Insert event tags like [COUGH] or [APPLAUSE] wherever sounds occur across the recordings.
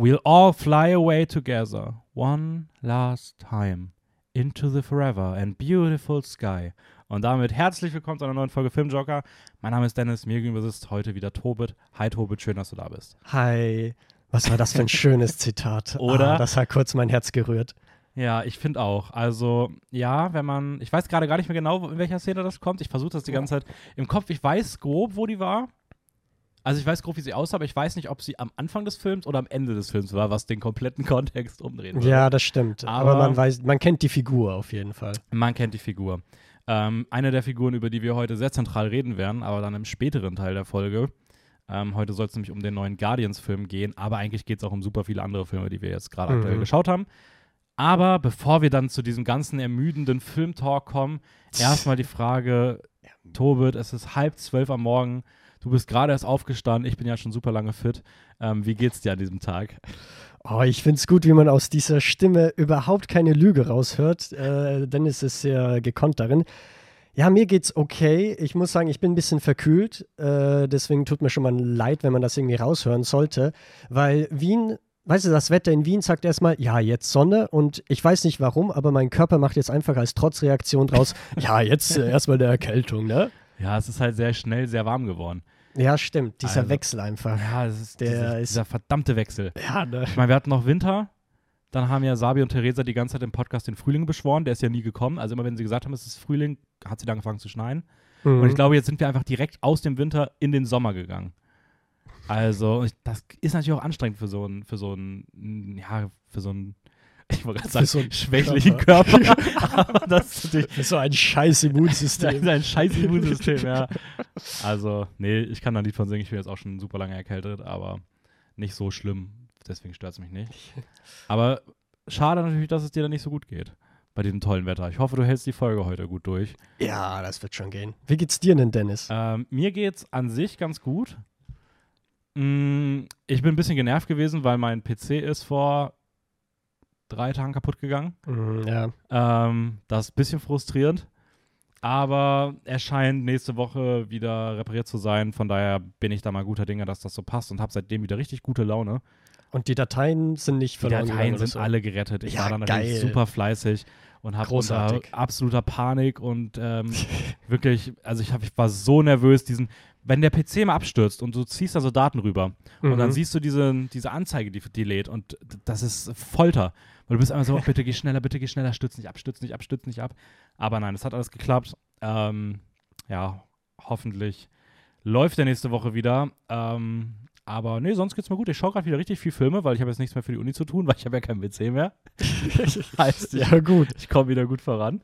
We'll all fly away together, one last time, into the forever and beautiful sky. Und damit herzlich willkommen zu einer neuen Folge Filmjoker. Mein Name ist Dennis, mir gegenüber sitzt heute wieder Tobit. Hi Tobit, schön, dass du da bist. Hi. Was war das für ein schönes Zitat? [LAUGHS] Oder? Ah, das hat kurz mein Herz gerührt. Ja, ich finde auch. Also, ja, wenn man, ich weiß gerade gar nicht mehr genau, in welcher Szene das kommt. Ich versuche das die ganze Zeit im Kopf. Ich weiß grob, wo die war. Also ich weiß grob, wie sie aussah, aber ich weiß nicht, ob sie am Anfang des Films oder am Ende des Films war, was den kompletten [LAUGHS] Kontext umdrehen würde. Ja, das stimmt. Aber, Aber- man weiß, man kennt die Figur auf jeden Fall. Man kennt die Figur. Ähm, eine der Figuren, über die wir heute sehr zentral reden werden, aber dann im späteren Teil der Folge. Ähm, heute soll es nämlich um den neuen Guardians-Film gehen, aber eigentlich geht es auch um super viele andere Filme, die wir jetzt gerade Mhm. aktuell geschaut haben. Aber bevor wir dann zu diesem ganzen ermüdenden Filmtalk kommen, [LAUGHS] erstmal die Frage, Tobit, es ist halb zwölf am Morgen, du bist gerade erst aufgestanden, ich bin ja schon super lange fit. Ähm, wie geht's dir an diesem Tag? Oh, ich finde es gut, wie man aus dieser Stimme überhaupt keine Lüge raushört. Äh, Dennis ist sehr gekonnt darin. Ja, mir geht's okay. Ich muss sagen, ich bin ein bisschen verkühlt. Äh, deswegen tut mir schon mal leid, wenn man das irgendwie raushören sollte. Weil Wien, weißt du, das Wetter in Wien sagt erstmal, ja, jetzt Sonne. Und ich weiß nicht warum, aber mein Körper macht jetzt einfach als Trotzreaktion draus, [LAUGHS] ja, jetzt äh, erstmal eine Erkältung, ne? Ja, es ist halt sehr schnell sehr warm geworden. Ja, stimmt. Dieser Also, Wechsel einfach. Ja, es ist, Der dieser, ist- dieser verdammte Wechsel. Ja, ne? Ich meine, wir hatten noch Winter, dann haben ja Sabi und Theresa die ganze Zeit im Podcast den Frühling beschworen, der ist ja nie gekommen. Also immer wenn sie gesagt haben, es ist Frühling, hat sie dann angefangen zu schneien. Mhm. Und ich glaube, jetzt sind wir einfach direkt aus dem Winter in den Sommer gegangen. Also, das ist natürlich auch anstrengend für so einen, für so einen, ja, für so einen, ich wollte gerade sagen, so schwächlichen Körper. Aber das ist Das ist so ein scheiß [LAUGHS] das Immunsystem. ist ein scheiß Immunsystem, ja. [LAUGHS] Also, nee, ich kann da Lied von singen. Ich bin jetzt auch schon super lange erkältet, aber nicht so schlimm. Deswegen stört es mich nicht. [LAUGHS] Aber schade natürlich, dass es dir dann nicht so gut geht bei diesem tollen Wetter. Ich hoffe, du hältst die Folge heute gut durch. Ja, das wird schon gehen. Wie geht's dir denn, Dennis? Ähm, mir geht's an sich ganz gut. Mm, ich bin ein bisschen genervt gewesen, weil mein PC ist vor drei Tagen kaputt gegangen. Mhm, ja. Ähm, das ist ein bisschen frustrierend. Aber er scheint nächste Woche wieder repariert zu sein. Von daher bin ich da mal guter Dinge, dass das so passt und habe seitdem wieder richtig gute Laune. Und die Dateien sind nicht Die verloren Dateien gegangen oder sind so. alle gerettet. Ich Ja, war dann natürlich geil. super fleißig und habe unter absoluter Panik und ähm, [LAUGHS] wirklich, also ich, hab, ich war so nervös, diesen, wenn der PC mal abstürzt und du ziehst da so Daten rüber und dann Mhm. siehst du diese, diese Anzeige, die, die lädt und das ist Folter. Weil du bist einfach so, oh, bitte geh schneller, bitte geh schneller, stürz nicht ab, stürz nicht ab, stürz nicht ab. Aber nein, es hat alles geklappt. Ähm, ja, hoffentlich läuft der nächste Woche wieder. Ähm, aber nee, sonst geht's mir gut. Ich schaue gerade wieder richtig viel Filme, weil ich habe jetzt nichts mehr für die Uni zu tun, [LAUGHS] weil ich habe ja keinen PC mehr. [LAUGHS] heißt, Ja, gut. ich komme wieder gut voran.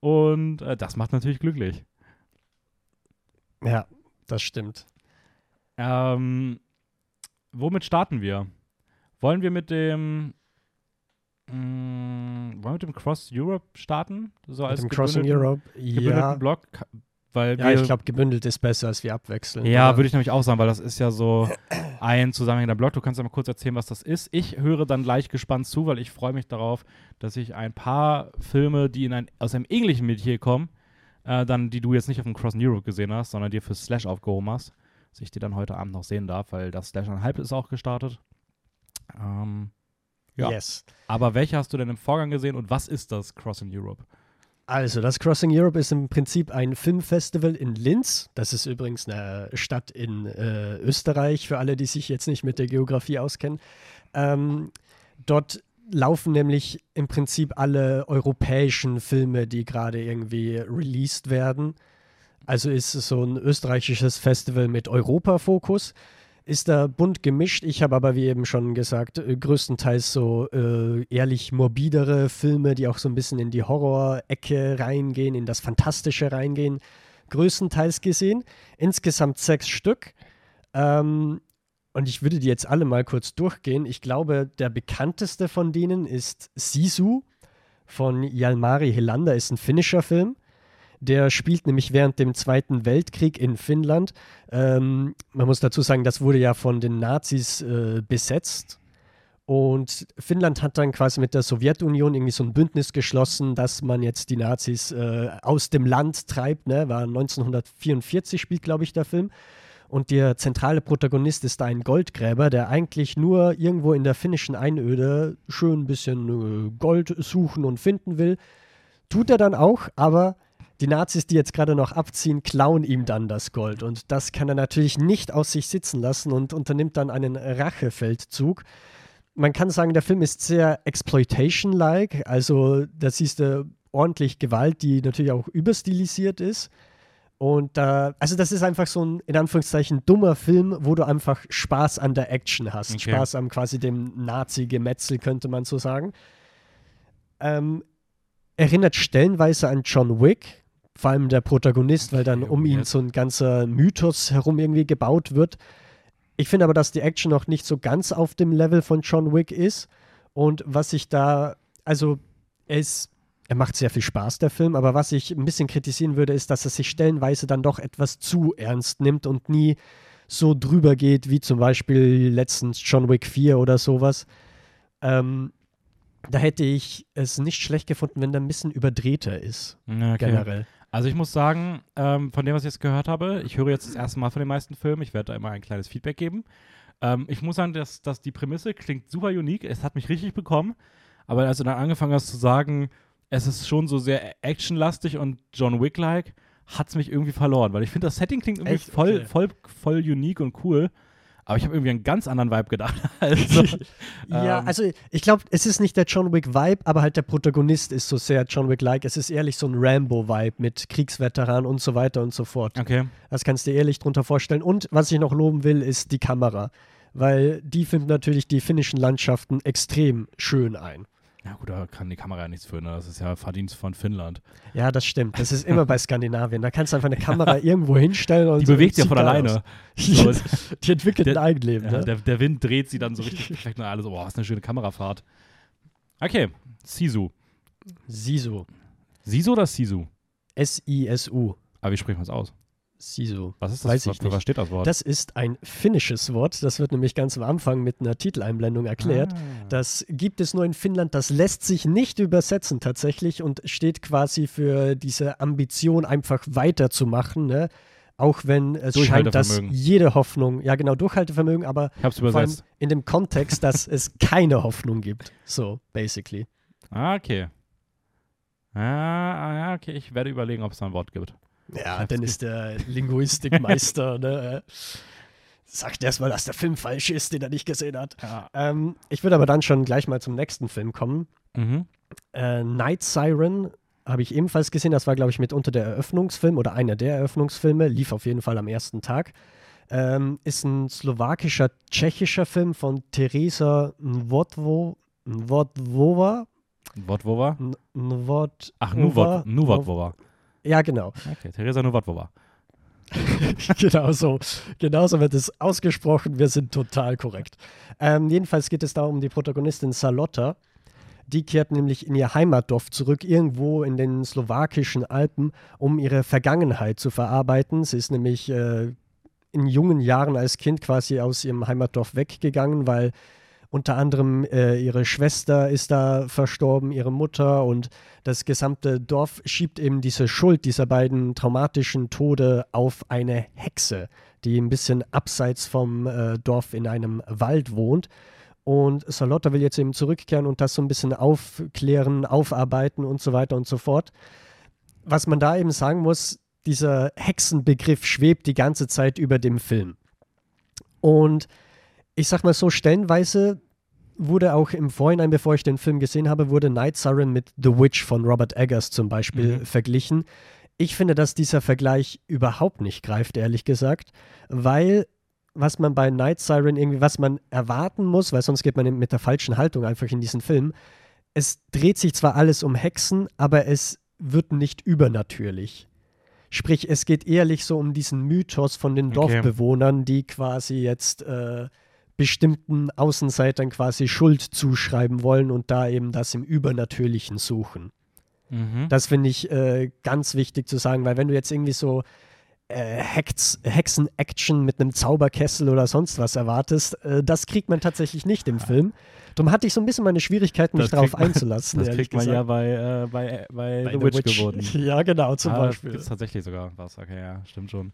Und äh, das macht natürlich glücklich. Ja, das stimmt. Ähm, womit starten wir? Wollen wir mit dem mh, wollen wir mit dem Cross Europe starten? So Mit als dem Crossing Europe. Ja, Block? Weil ja ich glaube, gebündelt ist besser, als wir abwechseln. ja, würde ich nämlich auch sagen, weil das ist ja so [COUGHS] ein zusammenhängender Block. Du kannst ja mal kurz erzählen, was das ist. Ich höre dann gleich gespannt zu, weil ich freue mich darauf, dass ich ein paar Filme, die in ein, aus einem ähnlichen Metier kommen, äh, dann, die du jetzt nicht auf dem Cross Europe gesehen hast, sondern dir für Slash aufgehoben hast, dass ich die dann heute Abend noch sehen darf, weil das Slash Halb ist auch gestartet. Ähm, ja. Yes. aber welche hast du denn im Vorgang gesehen und was ist das Cross in Europe? Also, das Crossing Europe ist im Prinzip ein Filmfestival in Linz. Das ist übrigens eine Stadt in äh, Österreich, für alle, die sich jetzt nicht mit der Geografie auskennen. Ähm, dort laufen nämlich im Prinzip alle europäischen Filme, die gerade irgendwie released werden. Also ist es so ein österreichisches Festival mit Europa-Fokus. Ist da bunt gemischt. Ich habe aber, wie eben schon gesagt, äh, größtenteils so äh, ehrlich morbidere Filme, die auch so ein bisschen in die Horror-Ecke reingehen, in das Fantastische reingehen, größtenteils gesehen. Insgesamt sechs Stück. Ähm, und ich würde die jetzt alle mal kurz durchgehen. Ich glaube, der bekannteste von denen ist Sisu von Jalmari Helander, ist ein finnischer Film. Der spielt nämlich während dem Zweiten Weltkrieg in Finnland. Ähm, man muss dazu sagen, das wurde ja von den Nazis äh, besetzt. Und Finnland hat dann quasi mit der Sowjetunion irgendwie so ein Bündnis geschlossen, dass man jetzt die Nazis äh, aus dem Land treibt. Ne? War 1944 spielt, glaube ich, der Film. Und der zentrale Protagonist ist ein Goldgräber, der eigentlich nur irgendwo in der finnischen Einöde schön ein bisschen äh, Gold suchen und finden will. Tut er dann auch, aber die Nazis, die jetzt gerade noch abziehen, klauen ihm dann das Gold. Und das kann er natürlich nicht aus sich sitzen lassen und unternimmt dann einen Rachefeldzug. Man kann sagen, der Film ist sehr Exploitation-like. Also da siehst du ordentlich Gewalt, die natürlich auch überstilisiert ist. Und äh, also das ist einfach so ein, in Anführungszeichen, dummer Film, wo du einfach Spaß an der Action hast. Okay. Spaß am quasi dem Nazi-Gemetzel, könnte man so sagen. Ähm, erinnert stellenweise an John Wick, vor allem der Protagonist, weil dann um ihn so ein ganzer Mythos herum irgendwie gebaut wird. Ich finde aber, dass die Action noch nicht so ganz auf dem Level von John Wick ist. Und was ich da, also er ist, er macht sehr viel Spaß, der Film, aber was ich ein bisschen kritisieren würde, ist, dass er sich stellenweise dann doch etwas zu ernst nimmt und nie so drüber geht, wie zum Beispiel letztens John Wick 4 oder sowas. Ähm, da hätte ich es nicht schlecht gefunden, wenn der ein bisschen überdrehter ist, okay. generell. Also ich muss sagen, ähm, von dem, was ich jetzt gehört habe, ich höre jetzt das erste Mal von den meisten Filmen, ich werde da immer ein kleines Feedback geben. Ähm, ich muss sagen, dass, dass die Prämisse klingt super unique, es hat mich richtig bekommen, aber als du dann angefangen hast zu sagen, es ist schon so sehr actionlastig und John Wick-like, hat es mich irgendwie verloren, weil ich finde, das Setting klingt irgendwie voll, okay. voll, voll unique und cool. Aber ich habe irgendwie einen ganz anderen Vibe gedacht. [LAUGHS] also, [LAUGHS] ja, ähm, also ich glaube, es ist nicht der John Wick-Vibe, aber halt der Protagonist ist so sehr John Wick-like. Es ist ehrlich so ein Rambo-Vibe mit Kriegsveteran und so weiter und so fort. Okay. Das kannst du dir ehrlich drunter vorstellen. Und was ich noch loben will, ist die Kamera. Weil die finden natürlich die finnischen Landschaften extrem schön ein. Ja gut, da kann die Kamera ja nichts für, ne? Das ist ja Verdienst von Finnland. Ja, das stimmt. Das ist immer bei [LAUGHS] Skandinavien. Da kannst du einfach eine Kamera irgendwo hinstellen und Die so bewegt ja von alleine. [LAUGHS] So, [LAUGHS] die entwickelt der, ein Eigenleben. Ja, ne? der, der, Wind dreht sie dann so richtig vielleicht nur alles. Oh, was eine schöne Kamerafahrt. Okay, Sisu. Sisu. Sisu oder Sisu? S-I-S-U. Aber wie sprechen wir es aus? Sisu. Was ist das? Weiß ich nicht. Was steht das Wort? Das ist ein finnisches Wort. Das wird nämlich ganz am Anfang mit einer Titeleinblendung erklärt. Ah. Das gibt es nur in Finnland. Das lässt sich nicht übersetzen tatsächlich und steht quasi für diese Ambition, einfach weiterzumachen. Ne? Auch wenn es scheint, dass jede Hoffnung, ja genau, Durchhaltevermögen, aber vor allem in dem Kontext, dass es [LAUGHS] keine Hoffnung gibt. So, basically. Ah, okay. Ah, okay. Ich werde überlegen, ob es da ein Wort gibt. Ja, dann ist der Linguistikmeister, [LAUGHS] ne? Sagt erstmal, dass der Film falsch ist, den er nicht gesehen hat. Ja. Ähm, ich würde aber dann schon gleich mal zum nächsten Film kommen. Mhm. Äh, Night Siren habe ich ebenfalls gesehen. Das war, glaube ich, mitunter der Eröffnungsfilm oder einer der Eröffnungsfilme. Lief auf jeden Fall am ersten Tag. Ähm, ist ein slowakischer, tschechischer Film von Teresa Nwodwo, Nwodwova. Nwodwova? Nwod Ach, Nwodwova. Ja, genau. Okay, Theresa Nowotwova. [LAUGHS] genau so. Genauso wird es ausgesprochen. Wir sind total korrekt. Ähm, jedenfalls geht es da um die Protagonistin Salotta. Die kehrt nämlich in ihr Heimatdorf zurück, irgendwo in den slowakischen Alpen, um ihre Vergangenheit zu verarbeiten. Sie ist nämlich äh, in jungen Jahren als Kind quasi aus ihrem Heimatdorf weggegangen, weil unter anderem äh, ihre Schwester ist da verstorben, ihre Mutter und das gesamte Dorf schiebt eben diese Schuld dieser beiden traumatischen Tode auf eine Hexe, die ein bisschen abseits vom äh, Dorf in einem Wald wohnt. Und Salotta will jetzt eben zurückkehren und das so ein bisschen aufklären, aufarbeiten und so weiter und so fort. Was man da eben sagen muss, dieser Hexenbegriff schwebt die ganze Zeit über dem Film. Und ich sag mal so, stellenweise wurde auch im Vorhinein, bevor ich den Film gesehen habe, wurde Night Siren mit The Witch von Robert Eggers zum Beispiel mhm. verglichen. Ich finde, dass dieser Vergleich überhaupt nicht greift, ehrlich gesagt, weil was man bei Night Siren irgendwie, was man erwarten muss, weil sonst geht man mit der falschen Haltung einfach in diesen Film. Es dreht sich zwar alles um Hexen, aber es wird nicht übernatürlich. Sprich, es geht ehrlich so um diesen Mythos von den Dorfbewohnern, die quasi jetzt äh, bestimmten Außenseitern quasi Schuld zuschreiben wollen und da eben das im Übernatürlichen suchen. Mhm. Das finde ich äh, ganz wichtig zu sagen, weil wenn du jetzt irgendwie so äh, Hexen-Action mit einem Zauberkessel oder sonst was erwartest, äh, das kriegt man tatsächlich nicht im Film. Darum hatte ich so ein bisschen meine Schwierigkeiten, mich darauf einzulassen. Das kriegt man gesagt. ja bei, äh, bei, bei, bei The, The Witch, Witch geboten. [LAUGHS] Ja, genau, zum ah, Beispiel. Das ist tatsächlich sogar was, okay, ja, stimmt schon.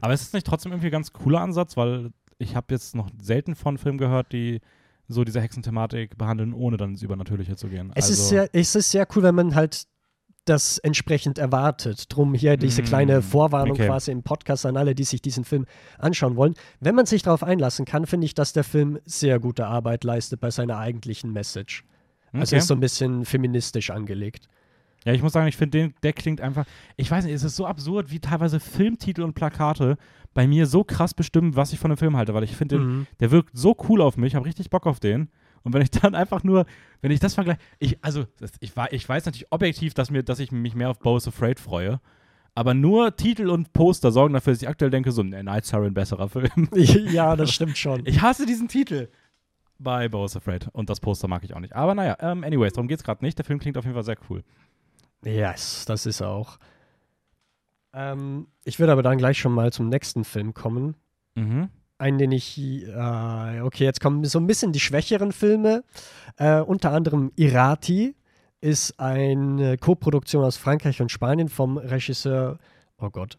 Aber ist es nicht trotzdem irgendwie ein ganz cooler Ansatz, weil ich habe jetzt noch selten von Filmen gehört, die so diese Hexenthematik behandeln, ohne dann ins Übernatürliche zu gehen. Es, also, ist sehr, es ist sehr cool, wenn man halt das entsprechend erwartet. Drum hier diese Mm, kleine Vorwarnung okay. quasi im Podcast an alle, die sich diesen Film anschauen wollen. Wenn man sich darauf einlassen kann, finde ich, dass der Film sehr gute Arbeit leistet bei seiner eigentlichen Message. Also okay. ist so ein bisschen feministisch angelegt. Ja, ich muss sagen, ich finde, den- der klingt einfach. Ich weiß nicht, es ist so absurd, wie teilweise Filmtitel und Plakate bei mir so krass bestimmen, was ich von dem Film halte, weil ich finde, Mhm. der wirkt so cool auf mich, habe richtig Bock auf den. Und wenn ich dann einfach nur, wenn ich das vergleiche, ich, also, das, ich, ich weiß natürlich objektiv, dass, mir, dass ich mich mehr auf Bo's Afraid freue. Aber nur Titel und Poster sorgen dafür, dass ich aktuell denke, so, ne, Night Siren, besserer Film. [LAUGHS] ja, [LAUGHS] das stimmt schon. Ich hasse diesen Titel bei Bo's Afraid. Und das Poster mag ich auch nicht. Aber naja, ähm, anyways, darum geht's gerade nicht. Der Film klingt auf jeden Fall sehr cool. Yes, das ist auch. Ähm, ich würde aber dann gleich schon mal zum nächsten Film kommen. Mhm. Einen, den ich, äh, okay, jetzt kommen so ein bisschen die schwächeren Filme. Äh, unter anderem Irati ist eine Koproduktion aus Frankreich und Spanien vom Regisseur, oh Gott,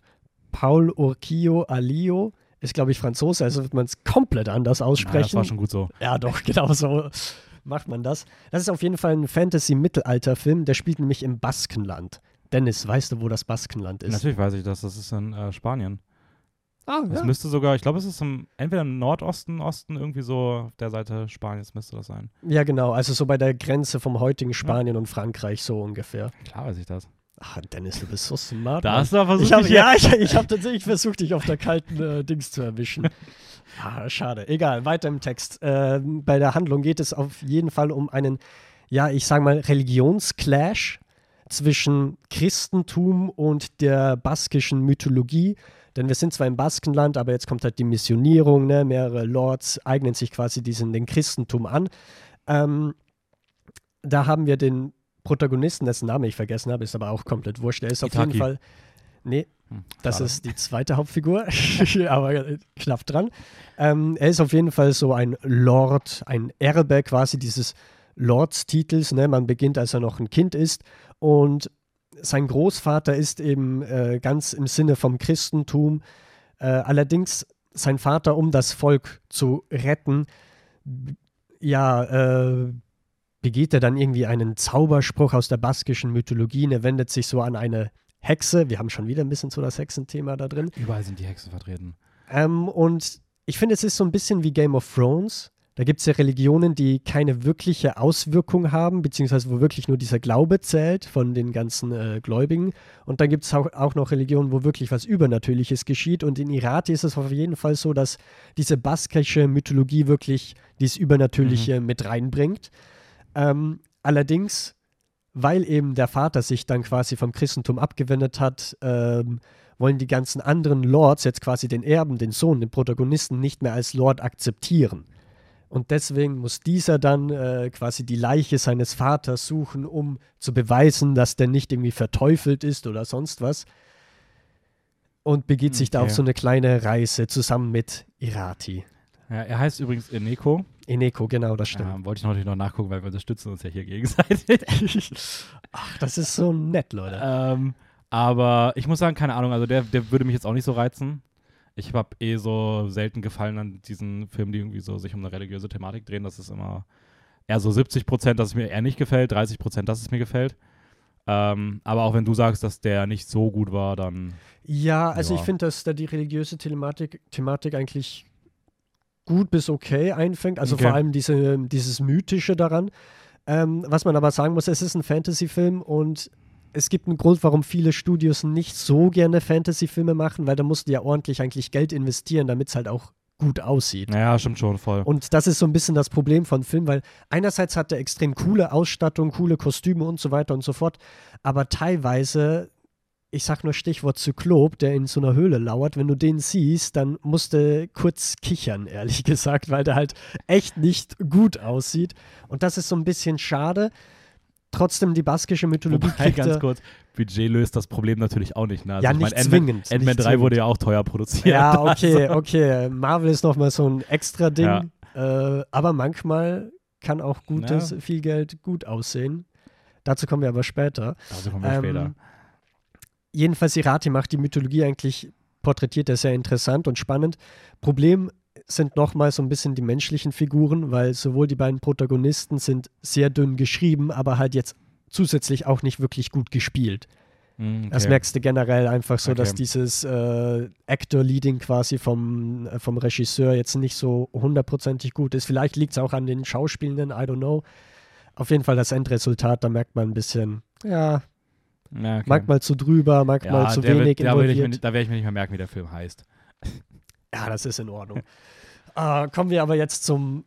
Paul Urquillo Alio. Ist, glaube ich, Franzose, also wird man es komplett anders Ja, aussprechen. das war schon gut so. Ja, doch, [LAUGHS] genau so macht man das. Das ist auf jeden Fall ein Fantasy-Mittelalter-Film, der spielt nämlich im Baskenland. Dennis, weißt du, wo das Baskenland ist? Natürlich weiß ich das. Das ist in äh, Spanien. Ah, Das ja. müsste sogar, ich glaube, es ist im, entweder im Nordosten, Osten, irgendwie so auf der Seite Spaniens müsste das sein. ja, genau. Also so bei der Grenze vom heutigen Spanien und Frankreich, so ungefähr. Klar weiß ich das. Ach, Dennis, du bist so smart. Da hast du versucht, ich hab, ja, ich, ich habe tatsächlich versucht, dich auf der kalten äh, Dings zu erwischen. Ah, schade. Egal, weiter im Text. Ähm, bei der Handlung geht es auf jeden Fall um einen, ja, ich sage mal, Religionsclash zwischen Christentum und der baskischen Mythologie. Denn wir sind zwar im Baskenland, aber jetzt kommt halt die Missionierung, ne? mehrere Lords eignen sich quasi diesen, den Christentum an. Ähm, da haben wir den Protagonisten, dessen Name ich vergessen habe, ist aber auch komplett wurscht. Er ist auf Itaki. jeden Fall. Nee, Hm, das ist die zweite Hauptfigur, [LAUGHS] [LAUGHS] aber knapp dran. Ähm, er ist auf jeden Fall so ein Lord, ein Erbe quasi dieses Lordstitels. Ne? Man beginnt, als er noch ein Kind ist. Und sein Großvater ist eben äh, ganz im Sinne vom Christentum. Äh, allerdings sein Vater, um das Volk zu retten, ja, äh, begeht er dann irgendwie einen Zauberspruch aus der baskischen Mythologie. Und Er wendet sich so an eine Hexe. Wir haben schon wieder ein bisschen so das Hexenthema da drin. Überall sind die Hexen vertreten. Ähm, und ich finde, es ist so ein bisschen wie Game of Thrones. Da gibt es ja Religionen, die keine wirkliche Auswirkung haben, beziehungsweise wo wirklich nur dieser Glaube zählt von den ganzen äh, Gläubigen. Und dann gibt es auch, auch noch Religionen, wo wirklich was Übernatürliches geschieht. Und in Irati ist es auf jeden Fall so, dass diese baskische Mythologie wirklich dieses Übernatürliche mit reinbringt. Ähm, allerdings, weil eben der Vater sich dann quasi vom Christentum abgewendet hat, ähm, wollen die ganzen anderen Lords jetzt quasi den Erben, den Sohn, den Protagonisten nicht mehr als Lord akzeptieren. Und deswegen muss dieser dann äh, quasi die Leiche seines Vaters suchen, um zu beweisen, dass der nicht irgendwie verteufelt ist oder sonst was. Und begibt sich da Okay. auf so eine kleine Reise zusammen mit Irati. Ja, er heißt übrigens Eneko. Eneko, genau, das stimmt. Ähm, wollte ich natürlich noch nachgucken, weil wir unterstützen uns ja hier gegenseitig. [LAUGHS] Ach, das ist so nett, Leute. ähm, aber ich muss sagen, keine Ahnung, also der, der würde mich jetzt auch nicht so reizen. Ich habe eh so selten gefallen an diesen Filmen, die irgendwie so sich um eine religiöse Thematik drehen. Das ist immer eher so 70 Prozent, dass es mir eher nicht gefällt, 30 Prozent, dass es mir gefällt. Ähm, aber auch wenn du sagst, dass der nicht so gut war, dann Ja, also Ja. ich finde, dass da die religiöse Thematik, Thematik eigentlich gut bis okay einfängt. Also Okay. vor allem diese, dieses Mythische daran. Ähm, was man aber sagen muss, es ist ein Fantasy-Film und es gibt einen Grund, warum viele Studios nicht so gerne Fantasy-Filme machen, weil da musst du ja ordentlich eigentlich Geld investieren, damit es halt auch gut aussieht. naja, stimmt schon voll. Und das ist so ein bisschen das Problem von Film, weil einerseits hat er extrem coole Ausstattung, coole Kostüme und so weiter und so fort, aber teilweise, ich sag nur Stichwort Zyklop, der in so einer Höhle lauert, wenn du den siehst, dann musst du kurz kichern, ehrlich [LAUGHS] gesagt, weil der halt echt nicht gut aussieht. Und das ist so ein bisschen schade. Trotzdem die baskische Mythologie Wobei, kriegt ganz kurz, Budget löst das Problem natürlich auch nicht. Ne? Also Ja, ich mein, nicht Ant-Man- zwingend, Ant-Man nicht 3 wurde ja auch teuer produziert. Ja, [LAUGHS] okay, Also, okay. Marvel ist nochmal so ein extra Ding. Ja. Äh, aber manchmal kann auch gutes, Ja. viel Geld gut aussehen. Dazu kommen wir aber später. dazu kommen wir Ähm, später. Jedenfalls, Irati macht die Mythologie eigentlich porträtiert er sehr interessant und spannend. Problem sind nochmal so ein bisschen die menschlichen Figuren, weil sowohl die beiden Protagonisten sind sehr dünn geschrieben, aber halt jetzt zusätzlich auch nicht wirklich gut gespielt. Mm, okay. Das merkst du generell einfach so, dass Okay. dieses äh, Actor-Leading quasi vom, äh, vom Regisseur jetzt nicht so hundertprozentig gut ist. Vielleicht liegt es auch an den Schauspielenden, I don't know. Auf jeden Fall das Endresultat, da merkt man ein bisschen, ja, Ja, okay. manchmal zu drüber, manchmal ja, zu wenig wird, da, ich involviert. nicht- da werde ich mir nicht mehr merken, wie der Film heißt. [LAUGHS] Ja, das ist in Ordnung. [LAUGHS] äh, kommen wir aber jetzt zum,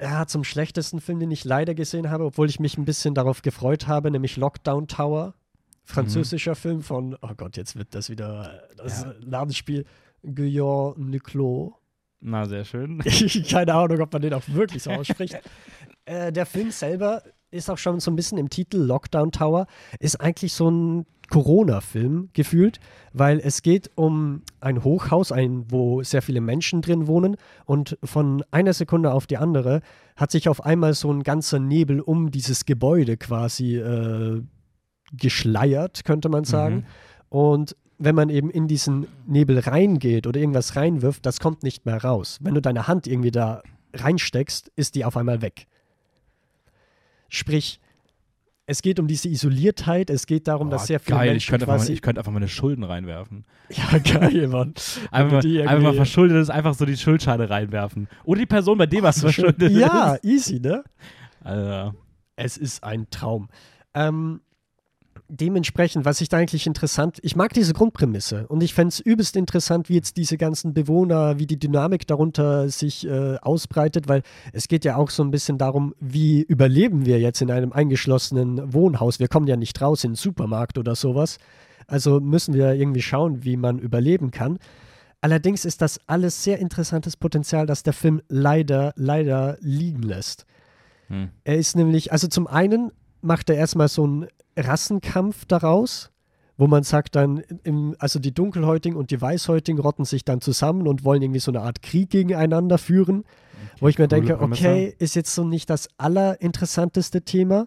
ja, zum schlechtesten Film, den ich leider gesehen habe, obwohl ich mich ein bisschen darauf gefreut habe, nämlich Lockdown Tower. Französischer Film von, oh Gott, jetzt wird das wieder das Ja. Namensspiel Guillaume Niclot. Na, sehr schön. [LAUGHS] Keine Ahnung, ob man den auch wirklich so ausspricht. [LAUGHS] äh, der Film selber ist auch schon so ein bisschen im Titel Lockdown Tower, ist eigentlich so ein Corona-Film gefühlt, weil es geht um ein Hochhaus, ein, wo sehr viele Menschen drin wohnen und von einer Sekunde auf die andere hat sich auf einmal so ein ganzer Nebel um dieses Gebäude quasi äh, geschleiert, könnte man sagen. Mhm. Und wenn man eben in diesen Nebel reingeht oder irgendwas reinwirft, das kommt nicht mehr raus. Wenn du deine Hand irgendwie da reinsteckst, ist die auf einmal weg. Sprich, es geht um diese Isoliertheit, es geht darum, dass Boah, sehr viele geil, ich Menschen könnte, einfach, mal- quasi... ich könnte einfach meine Schulden reinwerfen. ja, [LAUGHS] geil, Mann. Wenn Einfach mal, einfach mal irgendwie- verschuldet ist, einfach so die Schuldscheine reinwerfen. Oder die Person, bei dem was verschuldet Ja, ist. easy, ne? Also, Es ist ein Traum. Ähm, dementsprechend, was ich da eigentlich interessant, ich mag diese Grundprämisse und ich fände es übelst interessant, wie jetzt diese ganzen Bewohner, wie die Dynamik darunter sich äh, ausbreitet, weil es geht ja auch so ein bisschen darum, wie überleben wir jetzt in einem eingeschlossenen Wohnhaus. Wir kommen ja nicht raus in den Supermarkt oder sowas. Also müssen wir irgendwie schauen, wie man überleben kann. Allerdings ist das alles sehr interessantes Potenzial, das der Film leider, leider liegen lässt. hm. Er ist nämlich, also zum einen macht er erstmal so einen Rassenkampf daraus, wo man sagt dann, im, also die Dunkelhäutigen und die Weißhäutigen rotten sich dann zusammen und wollen irgendwie so eine Art Krieg gegeneinander führen, wo ich mir denke, okay, ist jetzt so nicht das allerinteressanteste Thema.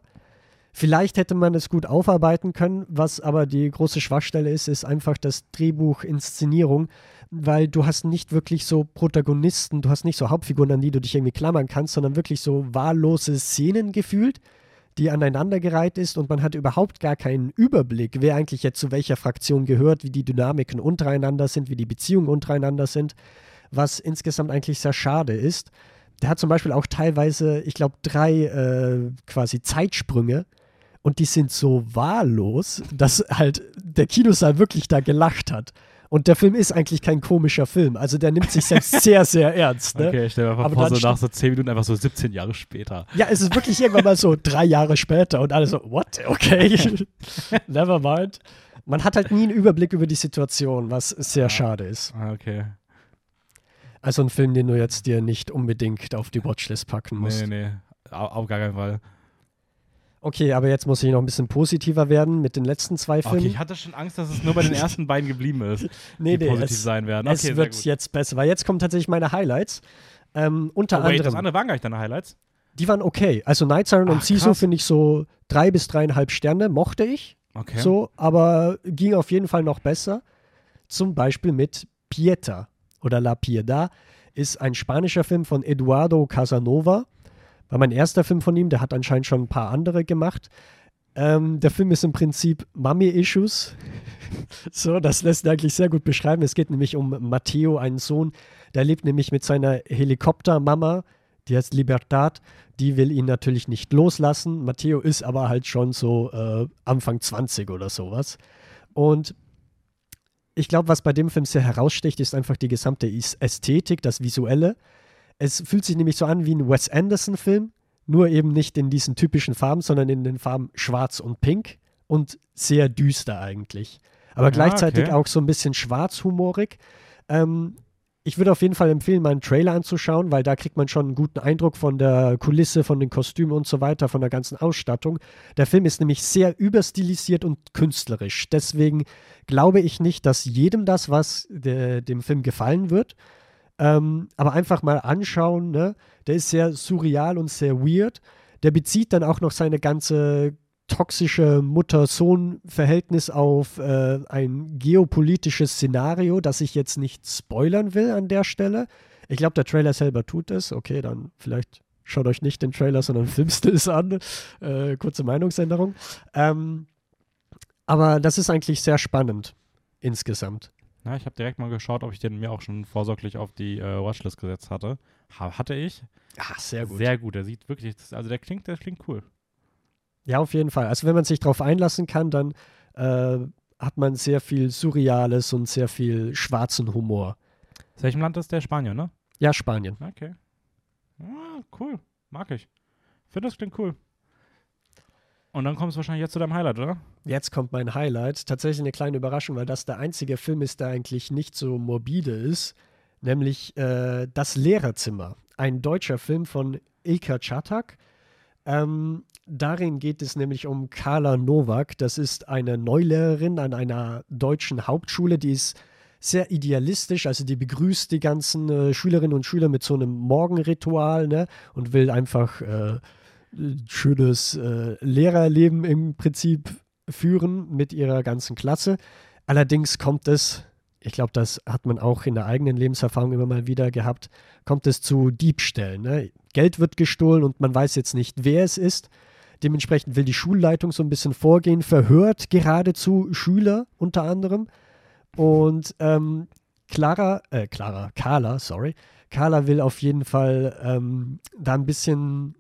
Vielleicht hätte man es gut aufarbeiten können, was aber die große Schwachstelle ist, ist einfach das Drehbuch, Inszenierung, weil du hast nicht wirklich so Protagonisten, du hast nicht so Hauptfiguren, an die du dich irgendwie klammern kannst, sondern wirklich so wahllose Szenen gefühlt, die aneinandergereiht ist und man hat überhaupt gar keinen Überblick, wer eigentlich jetzt zu welcher Fraktion gehört, wie die Dynamiken untereinander sind, wie die Beziehungen untereinander sind, was insgesamt eigentlich sehr schade ist. Der hat zum Beispiel auch teilweise, ich glaube, drei äh, quasi Zeitsprünge und die sind so wahllos, dass halt der Kinosaal wirklich da gelacht hat. Und der Film ist eigentlich kein komischer Film. Also der nimmt sich selbst [LAUGHS] sehr, sehr ernst. Ne? Okay, stell dir mal Aber vor, so nach so 10 Minuten einfach so 17 Jahre später. Ja, es ist wirklich irgendwann mal so drei Jahre später und alle so, what? Okay, [LAUGHS] never mind. Man hat halt nie einen Überblick über die Situation, was sehr schade ist. Ah, Okay. Also ein Film, den du jetzt dir nicht unbedingt auf die Watchlist packen musst. Nee, nee. Au- Auf gar keinen Fall. Okay, aber jetzt muss ich noch ein bisschen positiver werden mit den letzten zwei Filmen. Okay, ich hatte schon Angst, dass es nur bei den ersten beiden geblieben ist, [LAUGHS] nee, die nee, positiv es, sein werden. Okay, es wird jetzt besser, weil jetzt kommen tatsächlich meine Highlights. Ähm, unter Oh, wait, das anderem, andere waren gar nicht deine Highlights. die waren okay. Also Night Siren und Sisu krass. finde ich so drei bis dreieinhalb Sterne, mochte ich. Okay. So, aber ging auf jeden Fall noch besser. Zum Beispiel mit Pieta oder La Piedad ist ein spanischer Film von Eduardo Casanova. War mein erster Film von ihm, der hat anscheinend schon ein paar andere gemacht. Ähm, der Film ist im Prinzip Mummy-Issues. [LAUGHS] so, das lässt ihn eigentlich sehr gut beschreiben. Es geht nämlich um Matteo, einen Sohn, der lebt nämlich mit seiner Helikoptermama, die heißt Libertad. Die will ihn natürlich nicht loslassen. Matteo ist aber halt schon so äh, Anfang 20 oder sowas. Und ich glaube, was bei dem Film sehr heraussticht, ist einfach die gesamte Ästhetik, das Visuelle. Es fühlt sich nämlich so an wie ein Wes Anderson-Film, nur eben nicht in diesen typischen Farben, sondern in den Farben schwarz und pink und sehr düster eigentlich. Aber Ja, gleichzeitig okay. auch so ein bisschen schwarzhumorig. Ähm, ich würde auf jeden Fall empfehlen, mal einen Trailer anzuschauen, weil da kriegt man schon einen guten Eindruck von der Kulisse, von den Kostümen und so weiter, von der ganzen Ausstattung. Der Film ist nämlich sehr überstilisiert und künstlerisch. Deswegen glaube ich nicht, dass jedem das, was der, dem Film gefallen wird. Ähm, aber einfach mal anschauen, ne? Der ist sehr surreal und sehr weird. Der bezieht dann auch noch seine ganze toxische Mutter-Sohn-Verhältnis auf äh, ein geopolitisches Szenario, das ich jetzt nicht spoilern will an der Stelle. Ich glaube, der Trailer selber tut es. Okay, dann vielleicht schaut euch nicht den Trailer, sondern [LAUGHS] Filmstills an. Äh, kurze Meinungsänderung. Ähm, aber das ist eigentlich sehr spannend insgesamt. Ja, ich habe direkt mal geschaut, ob ich den mir auch schon vorsorglich auf die äh, Watchlist gesetzt hatte. Ha hatte ich. Ah, sehr gut. Sehr gut. Der sieht wirklich, also der klingt, der klingt cool. Ja, auf jeden Fall. Also wenn man sich darauf einlassen kann, dann äh, hat man sehr viel Surreales und sehr viel schwarzen Humor. Aus welchem Land ist der? Spanien, ne? Ja, Spanien. Okay. Ah, cool. Mag ich. Finde das klingt cool. Und dann kommt es wahrscheinlich jetzt zu deinem Highlight, oder? Jetzt kommt mein Highlight. Tatsächlich eine kleine Überraschung, weil das der einzige Film ist, der eigentlich nicht so morbide ist. Nämlich äh, Das Lehrerzimmer. Ein deutscher Film von Ilka Chatak. Ähm, darin geht es nämlich um Carla Nowak. Das ist eine Neulehrerin an einer deutschen Hauptschule, die ist sehr idealistisch, also die begrüßt die ganzen äh, Schülerinnen und Schüler mit so einem Morgenritual ne, und will einfach äh, schönes äh, Lehrerleben im Prinzip führen mit ihrer ganzen Klasse. Allerdings kommt es, ich glaube, das hat man auch in der eigenen Lebenserfahrung immer mal wieder gehabt, kommt es zu Diebstählen. Ne? Geld wird gestohlen und man weiß jetzt nicht, wer es ist. Dementsprechend will die Schulleitung so ein bisschen vorgehen, verhört geradezu Schüler unter anderem. Und ähm, Clara, äh, Clara, Carla, sorry, Carla will auf jeden Fall ähm, da ein bisschen,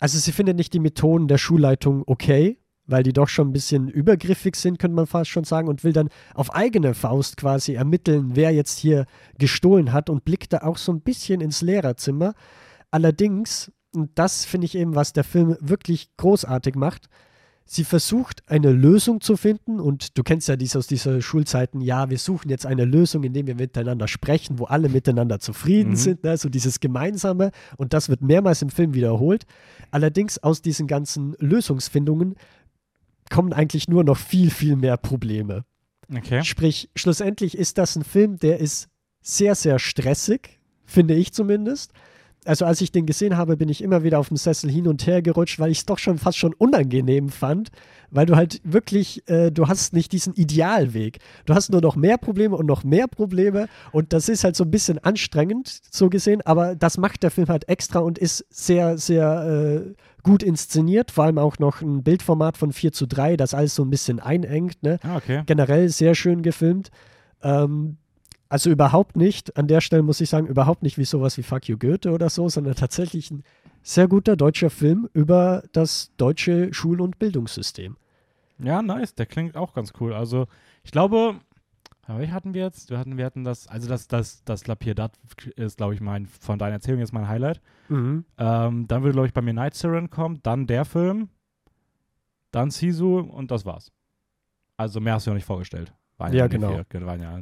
also sie findet nicht die Methoden der Schulleitung okay, weil die doch schon ein bisschen übergriffig sind, könnte man fast schon sagen, und will dann auf eigene Faust quasi ermitteln, wer jetzt hier gestohlen hat und blickt da auch so ein bisschen ins Lehrerzimmer. Allerdings, und das finde ich eben, was der Film wirklich großartig macht, sie versucht eine Lösung zu finden und du kennst ja dies aus dieser Schulzeiten, ja, wir suchen jetzt eine Lösung, indem wir miteinander sprechen, wo alle miteinander zufrieden mhm. sind, ne? so dieses Gemeinsame und das wird mehrmals im Film wiederholt. Allerdings aus diesen ganzen Lösungsfindungen kommen eigentlich nur noch viel, viel mehr Probleme. Okay. Sprich, schlussendlich ist das ein Film, der ist sehr, sehr stressig, finde ich zumindest also als ich den gesehen habe, bin ich immer wieder auf dem Sessel hin und her gerutscht, weil ich es doch schon fast schon unangenehm fand, weil du halt wirklich, äh, du hast nicht diesen Idealweg. Du hast nur noch mehr Probleme und noch mehr Probleme und das ist halt so ein bisschen anstrengend, so gesehen, aber das macht der Film halt extra und ist sehr, sehr äh, gut inszeniert, vor allem auch noch ein Bildformat von 4 zu 3, das alles so ein bisschen einengt. Ne? Ah, okay. Generell sehr schön gefilmt. Ähm, also überhaupt nicht, an der Stelle muss ich sagen, überhaupt nicht wie sowas wie Fuck You Goethe oder so, sondern tatsächlich ein sehr guter deutscher Film über das deutsche Schul- und Bildungssystem. Ja, nice, der klingt auch ganz cool. Also ich glaube, welche hatten wir jetzt? Wir hatten, wir hatten das, also das, das, das Lapierdat ist, glaube ich, mein, von deiner Erzählung jetzt mein Highlight. Mhm. Ähm, dann würde, glaube ich, bei mir Night Siren kommen, dann der Film, dann Sisu und das war's. Also mehr hast du ja nicht vorgestellt. Waren ja, ja genau. Vier, waren [LAUGHS] ja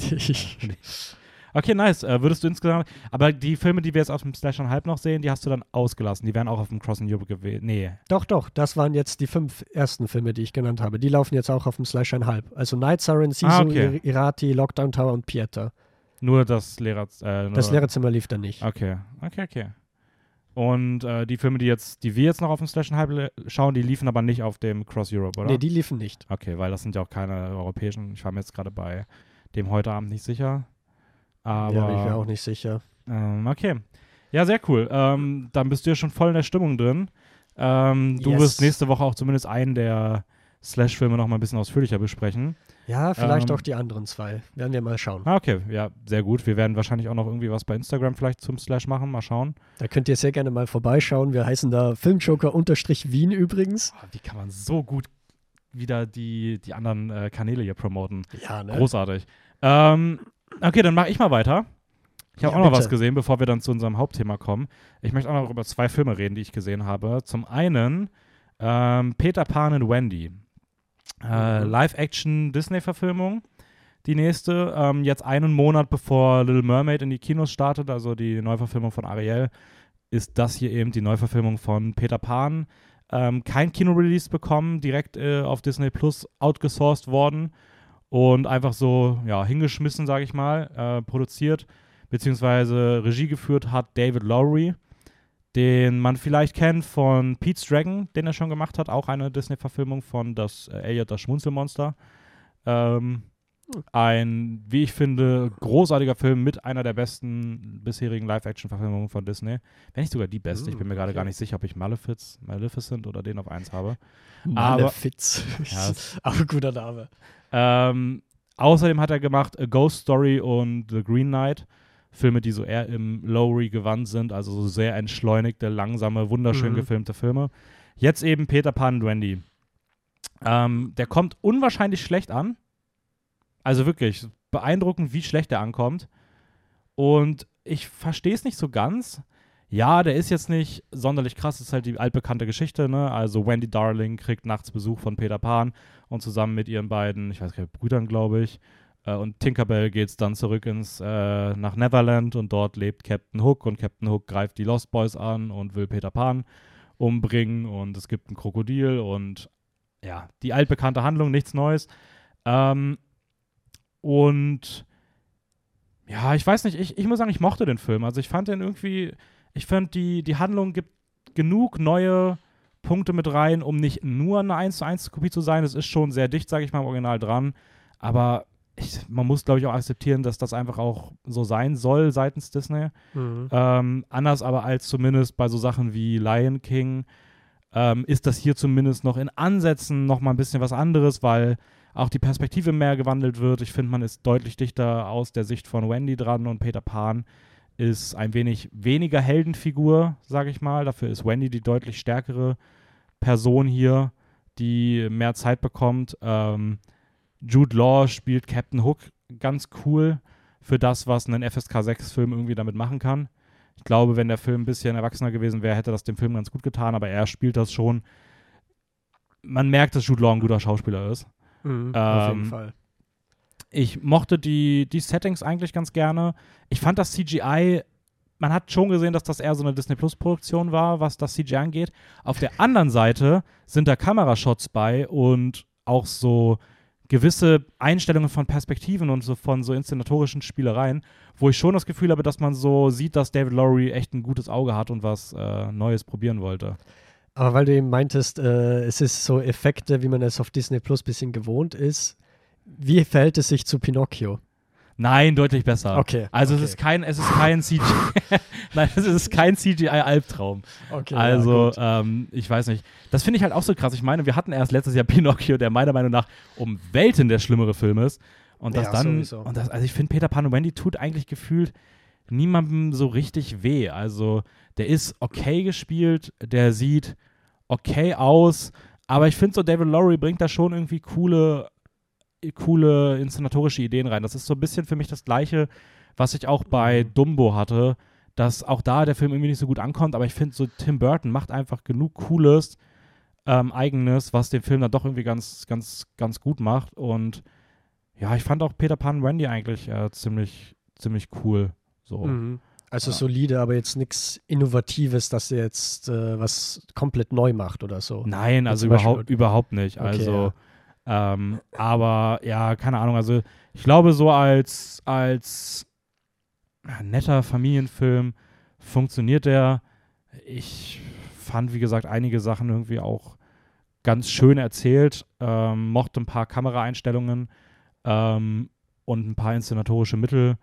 okay, nice. Äh, würdest du insgesamt, aber die Filme, die wir jetzt auf dem Slash und Halb noch sehen, die hast du dann ausgelassen. Die wären auch auf dem Crossing Europe gewesen. Nee. Doch, doch. Das waren jetzt die fünf ersten Filme, die ich genannt habe. Die laufen jetzt auch auf dem Slash und Halb. Also Night Siren, Sisu, ah, okay. Irati, Lockdown Tower und Pieter. Nur das Lehrer. Äh, nur das Lehrerzimmer lief dann nicht. Okay, okay, okay. Und äh, die Filme, die jetzt, die wir jetzt noch auf dem Slash Hype schauen, die liefen aber nicht auf dem Cross Europe, oder? Nee, die liefen nicht. Okay, weil das sind ja auch keine europäischen. Ich war mir jetzt gerade bei dem heute Abend nicht sicher. Aber, ja, ich wäre auch nicht sicher. Ähm, okay. Ja, sehr cool. Ähm, dann bist du ja schon voll in der Stimmung drin. Ähm, du yes. wirst nächste Woche auch zumindest einen der Slash-Filme noch mal ein bisschen ausführlicher besprechen. Ja, vielleicht ähm, auch die anderen zwei. Werden wir mal schauen. Ah, okay, ja, sehr gut. Wir werden wahrscheinlich auch noch irgendwie was bei Instagram vielleicht zum Slash machen. Mal schauen. Da könnt ihr sehr gerne mal vorbeischauen. Wir heißen da Filmjoker-Wien übrigens. Oh, wie kann man so gut wieder die, die anderen äh, Kanäle hier promoten? Ja, ne? Großartig. Ähm, okay, dann mache ich mal weiter. Ich habe ja, auch noch bitte. was gesehen, bevor wir dann zu unserem Hauptthema kommen. Ich möchte auch noch über zwei Filme reden, die ich gesehen habe. Zum einen ähm, Peter Pan und Wendy. Äh. Live-Action-Disney-Verfilmung. Die nächste, ähm, jetzt einen Monat bevor Little Mermaid in die Kinos startet, also die Neuverfilmung von Ariel, ist das hier eben die Neuverfilmung von Peter Pan. Ähm, kein Kino-Release bekommen, direkt äh, auf Disney Plus outgesourced worden und einfach so ja, hingeschmissen, sage ich mal, äh, produziert, beziehungsweise Regie geführt hat David Lowry, den man vielleicht kennt von Pete's Dragon, den er schon gemacht hat, auch eine Disney-Verfilmung von das äh, Elliot das Schmunzelmonster. Ähm, ein, wie ich finde, großartiger Film mit einer der besten bisherigen Live-Action-Verfilmungen von Disney. Wenn nicht sogar die beste. ich bin mir gerade gar nicht sicher, ob ich Malefiz, Maleficent oder den auf 1 habe. Malefiz. Ja, auch [LAUGHS] ein guter Name. Ähm, außerdem hat er gemacht A Ghost Story und The Green Knight. Filme, die so eher im Lowry-Gewand sind, also so sehr entschleunigte, langsame, wunderschön Mhm. gefilmte Filme. Jetzt eben Peter Pan und Wendy. Ähm, der kommt unwahrscheinlich schlecht an. Also wirklich beeindruckend, wie schlecht er ankommt. Und ich verstehe es nicht so ganz. Ja, der ist jetzt nicht sonderlich krass, ist halt die altbekannte Geschichte, ne? Also Wendy Darling kriegt nachts Besuch von Peter Pan und zusammen mit ihren beiden, ich weiß gar nicht, Brüdern, glaube ich, und Tinkerbell geht dann zurück ins äh, nach Neverland und dort lebt Captain Hook und Captain Hook greift die Lost Boys an und will Peter Pan umbringen und es gibt ein Krokodil und ja, die altbekannte Handlung, nichts Neues. Ähm, und ja, ich weiß nicht, ich, ich muss sagen, ich mochte den Film. Also ich fand den irgendwie, ich fand die, die Handlung gibt genug neue Punkte mit rein, um nicht nur eine 1 zu 1 Kopie zu sein. Es ist schon sehr dicht, sage ich mal, im Original dran. Aber ich, man muss, glaube ich, auch akzeptieren, dass das einfach auch so sein soll seitens Disney. Mhm. Ähm, anders aber als zumindest bei so Sachen wie Lion King ähm, ist das hier zumindest noch in Ansätzen noch mal ein bisschen was anderes, weil auch die Perspektive mehr gewandelt wird. Ich finde, man ist deutlich dichter aus der Sicht von Wendy dran und Peter Pan ist ein wenig weniger Heldenfigur, sage ich mal. Dafür ist Wendy die deutlich stärkere Person hier, die mehr Zeit bekommt. Ähm, Jude Law spielt Captain Hook ganz cool für das, was ein FSK 6-Film irgendwie damit machen kann. Ich glaube, wenn der Film ein bisschen erwachsener gewesen wäre, hätte das dem Film ganz gut getan, aber er spielt das schon. Man merkt, dass Jude Law ein guter Schauspieler ist. Mhm. Auf jeden Ähm, Fall. Ich mochte die, die Settings eigentlich ganz gerne. Ich fand das CGI, man hat schon gesehen, dass das eher so eine Disney Plus Produktion war, was das CGI angeht. Auf der anderen Seite sind da Kamerashots bei und auch so gewisse Einstellungen von Perspektiven und so von so inszenatorischen Spielereien, wo ich schon das Gefühl habe, dass man so sieht, dass David Lowery echt ein gutes Auge hat und was äh, Neues probieren wollte. Aber weil du eben meintest, äh, es ist so Effekte, wie man es auf Disney Plus ein bisschen gewohnt ist. Wie verhält es sich zu Pinocchio? Nein, deutlich besser. Okay. Also okay. es ist kein, es ist kein CGI, [LAUGHS] nein, es ist kein CGI-Albtraum. Okay, ja, also, gut. ähm, ich weiß nicht. Das finde ich halt auch so krass. Ich meine, wir hatten erst letztes Jahr Pinocchio, der meiner Meinung nach um Welten der schlimmere Film ist. Und das Ja, dann, sowieso. und das, also ich finde, Peter Pan und Wendy tut eigentlich gefühlt niemandem so richtig weh. Also, der ist okay gespielt, der sieht okay aus, aber ich finde so, David Lowry bringt da schon irgendwie coole, coole inszenatorische Ideen rein. Das ist so ein bisschen für mich das Gleiche, was ich auch bei Mhm. Dumbo hatte, dass auch da der Film irgendwie nicht so gut ankommt, aber ich finde so, Tim Burton macht einfach genug Cooles, ähm, Eigenes, was den Film dann doch irgendwie ganz, ganz, ganz gut macht. Und ja, ich fand auch Peter Pan und Wendy eigentlich äh, ziemlich, ziemlich cool. So. Mhm. Also Ja. solide, aber jetzt nichts Innovatives, dass er jetzt äh, was komplett neu macht oder so. Nein, also Beispiel- überhaupt, überhaupt nicht. Okay, also, ähm, aber ja, keine Ahnung. Also, ich glaube, so als, als netter Familienfilm funktioniert der. Ich fand, wie gesagt, einige Sachen irgendwie auch ganz schön erzählt. Ähm, mochte ein paar Kameraeinstellungen ähm, und ein paar inszenatorische Mittel.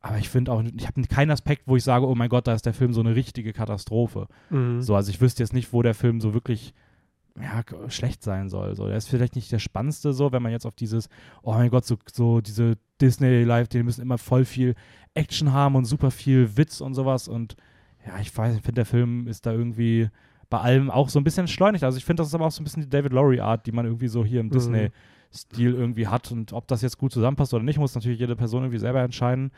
Aber ich finde auch, ich habe keinen Aspekt, wo ich sage, oh mein Gott, da ist der Film so eine richtige Katastrophe. Mhm. So, also ich wüsste jetzt nicht, wo der Film so wirklich ja, schlecht sein soll. So, der ist vielleicht nicht der spannendste, so, wenn man jetzt auf dieses, oh mein Gott, so, so diese Disney Live, die müssen immer voll viel Action haben und super viel Witz und sowas. Und ja, ich weiß, ich finde, der Film ist da irgendwie bei allem auch so ein bisschen entschleunigt. Also ich finde, das ist aber auch so ein bisschen die David Lowry Art, die man irgendwie so hier im Mhm. Disney-Stil irgendwie hat. Und ob das jetzt gut zusammenpasst oder nicht, muss natürlich jede Person irgendwie selber entscheiden.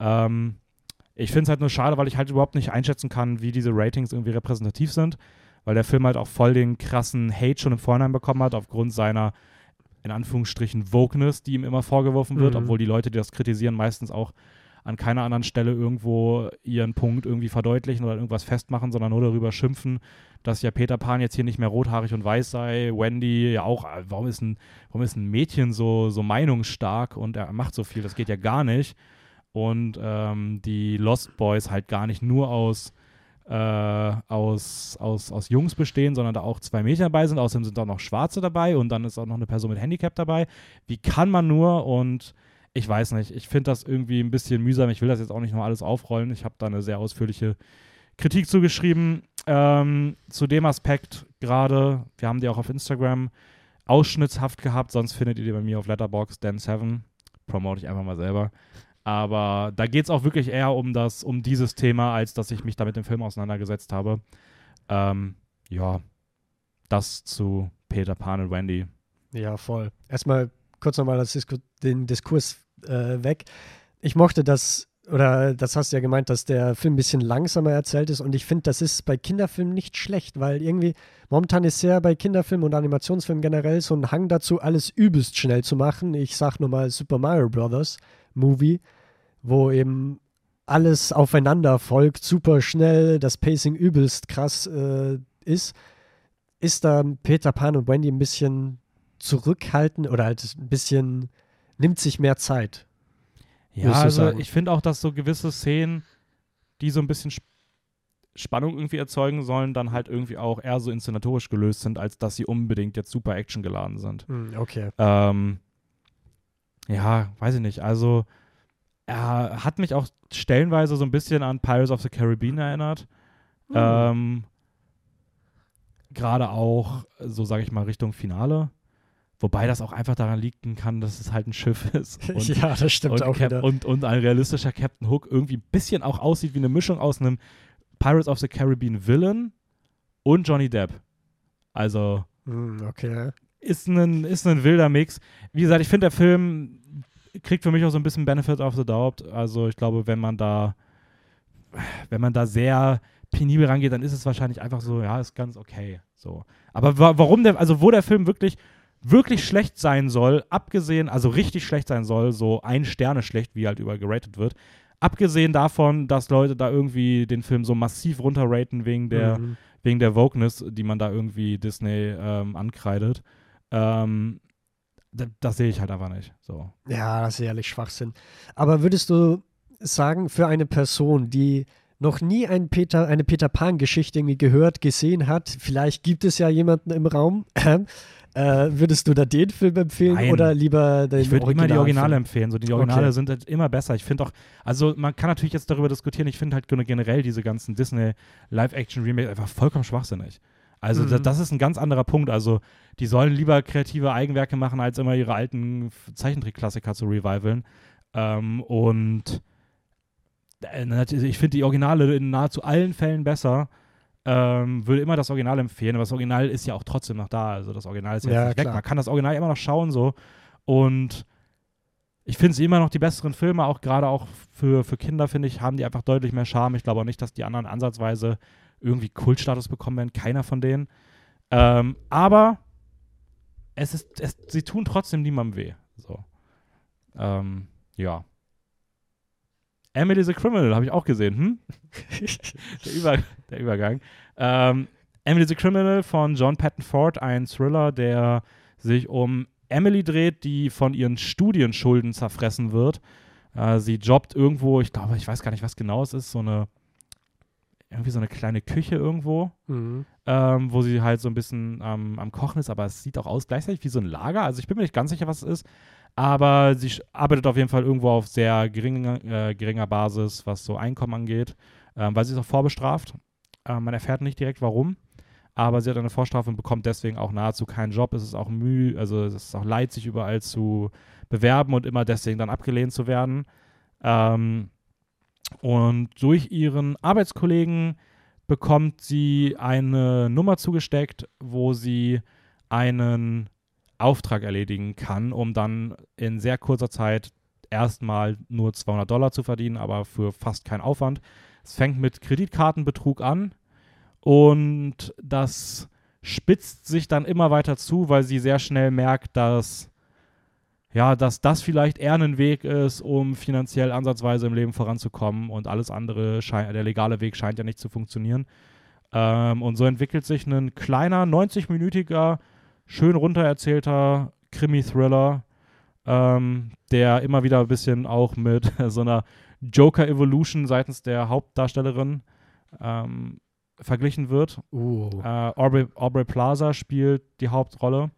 Ähm, ich finde es halt nur schade, weil ich halt überhaupt nicht einschätzen kann, wie diese Ratings irgendwie repräsentativ sind, weil der Film halt auch voll den krassen Hate schon im Vorhinein bekommen hat, aufgrund seiner, in Anführungsstrichen, Wokeness, die ihm immer vorgeworfen wird, Mhm. obwohl die Leute, die das kritisieren, meistens auch an keiner anderen Stelle irgendwo ihren Punkt irgendwie verdeutlichen oder irgendwas festmachen, sondern nur darüber schimpfen, dass ja Peter Pan jetzt hier nicht mehr rothaarig und weiß sei, Wendy ja auch, äh, warum ist ein, warum ist ein Mädchen so, so meinungsstark und er macht so viel, das geht ja gar nicht. Und ähm, die Lost Boys halt gar nicht nur aus äh, aus, aus, aus Jungs bestehen, sondern da auch zwei Mädchen dabei sind. Außerdem sind auch noch Schwarze dabei und dann ist auch noch eine Person mit Handicap dabei. Wie kann man nur und ich weiß nicht, ich finde das irgendwie ein bisschen mühsam. Ich will das jetzt auch nicht noch alles aufrollen. Ich habe da eine sehr ausführliche Kritik zugeschrieben. Ähm, zu dem Aspekt gerade, wir haben die auch auf Instagram ausschnittshaft gehabt, sonst findet ihr die bei mir auf Letterbox Dan7. Promote ich einfach mal selber. Aber da geht es auch wirklich eher um das, um dieses Thema, als dass ich mich da mit dem Film auseinandergesetzt habe. Ähm, ja, das zu Peter Pan und Wendy. Ja, voll. Erstmal kurz nochmal den Diskurs äh, weg. Ich mochte das, oder das hast du ja gemeint, dass der Film ein bisschen langsamer erzählt ist und ich finde, das ist bei Kinderfilmen nicht schlecht, weil irgendwie momentan ist sehr bei Kinderfilmen und Animationsfilmen generell so ein Hang dazu, alles übelst schnell zu machen. Ich sag nur mal Super Mario Brothers Movie, wo eben alles aufeinander folgt, super schnell, das Pacing übelst krass äh, ist, ist da Peter Pan und Wendy ein bisschen zurückhaltend oder halt ein bisschen, nimmt sich mehr Zeit. Ja, also sagen. ich finde auch, dass so gewisse Szenen, die so ein bisschen Sp Spannung irgendwie erzeugen sollen, dann halt irgendwie auch eher so inszenatorisch gelöst sind, als dass sie unbedingt jetzt super Action geladen sind. Hm, okay. Ähm, ja, weiß ich nicht. Also er hat mich auch stellenweise so ein bisschen an Pirates of the Caribbean erinnert. Mhm. Ähm, Gerade auch, so sage ich mal, Richtung Finale. Wobei das auch einfach daran liegen kann, dass es halt ein Schiff [LAUGHS] ist. [LAUGHS] Und, ja, das stimmt und auch Cap wieder. Und, und ein realistischer Captain Hook irgendwie ein bisschen auch aussieht wie eine Mischung aus einem Pirates of the Caribbean Villain und Johnny Depp. Also mm, okay. Ist, ein, ist ein wilder Mix. Wie gesagt, ich finde, der Film kriegt für mich auch so ein bisschen Benefit of the Doubt. Also ich glaube, wenn man da, wenn man da sehr penibel rangeht, dann ist es wahrscheinlich einfach so, ja, ist ganz okay. So. Aber wa warum der, also wo der Film wirklich, wirklich schlecht sein soll, abgesehen, also richtig schlecht sein soll, so ein Sterne schlecht, wie halt über geratet wird, abgesehen davon, dass Leute da irgendwie den Film so massiv runterraten wegen der, mhm. wegen der Wokeness, die man da irgendwie Disney ähm, ankreidet, ähm, das, das sehe ich halt einfach nicht. So. Ja, das ist ehrlich Schwachsinn. Aber würdest du sagen, für eine Person, die noch nie ein Peter, eine Peter Pan-Geschichte irgendwie gehört, gesehen hat, vielleicht gibt es ja jemanden im Raum, [CLEARS THROAT] äh, würdest du da den Film empfehlen Nein. oder lieber den Ich würde immer die Originale empfehlen. So, die Originale okay. sind halt immer besser. Ich finde auch, also man kann natürlich jetzt darüber diskutieren, ich finde halt generell diese ganzen Disney Live-Action-Remakes einfach vollkommen schwachsinnig. Also mhm. das, das, ist ein ganz anderer Punkt. Also die sollen lieber kreative Eigenwerke machen, als immer ihre alten Zeichentrickklassiker zu revivalen. Ähm, und äh, ich finde die Originale in nahezu allen Fällen besser. Ähm, würde immer das Original empfehlen, aber das Original ist ja auch trotzdem noch da. Also das Original ist jetzt ja, nicht weg. Man kann das Original immer noch schauen so. Und ich finde sie immer noch die besseren Filme, auch gerade auch für, für Kinder, finde ich, haben die einfach deutlich mehr Charme. Ich glaube auch nicht, dass die anderen ansatzweise irgendwie Kultstatus bekommen werden. Keiner von denen. Ähm, aber es ist, es, sie tun trotzdem niemandem weh. So. Ähm, ja. Emily the Criminal habe ich auch gesehen. Hm? [LAUGHS] der, Über, der, Übergang. Ähm, Emily the Criminal von John Patton Ford, ein Thriller, der sich um Emily dreht, die von ihren Studienschulden zerfressen wird. Äh, sie jobbt irgendwo, ich glaube, ich weiß gar nicht, was genau es ist, so eine irgendwie so eine kleine Küche irgendwo, mhm. ähm, wo sie halt so ein bisschen ähm, am Kochen ist, aber es sieht auch aus gleichzeitig wie so ein Lager. Also ich bin mir nicht ganz sicher, was es ist. Aber sie arbeitet auf jeden Fall irgendwo auf sehr geringer, äh, geringer Basis, was so Einkommen angeht, ähm, weil sie ist auch vorbestraft. Äh, man erfährt nicht direkt warum, aber sie hat eine Vorstrafe und bekommt deswegen auch nahezu keinen Job. Es ist auch Mühe, also es ist auch leid, sich überall zu bewerben und immer deswegen dann abgelehnt zu werden. Ähm, und durch ihren Arbeitskollegen bekommt sie eine Nummer zugesteckt, wo sie einen Auftrag erledigen kann, um dann in sehr kurzer Zeit erstmal nur 200 Dollar zu verdienen, aber für fast keinen Aufwand. Es fängt mit Kreditkartenbetrug an und das spitzt sich dann immer weiter zu, weil sie sehr schnell merkt, dass ja, dass das vielleicht eher ein Weg ist, um finanziell ansatzweise im Leben voranzukommen und alles andere, der legale Weg scheint ja nicht zu funktionieren. Ähm, und so entwickelt sich ein kleiner, 90-minütiger, schön runtererzählter Krimi-Thriller, ähm, der immer wieder ein bisschen auch mit [LAUGHS] so einer Joker-Evolution seitens der Hauptdarstellerin ähm, verglichen wird. Uh. Äh, Aubrey, Aubrey Plaza spielt die Hauptrolle.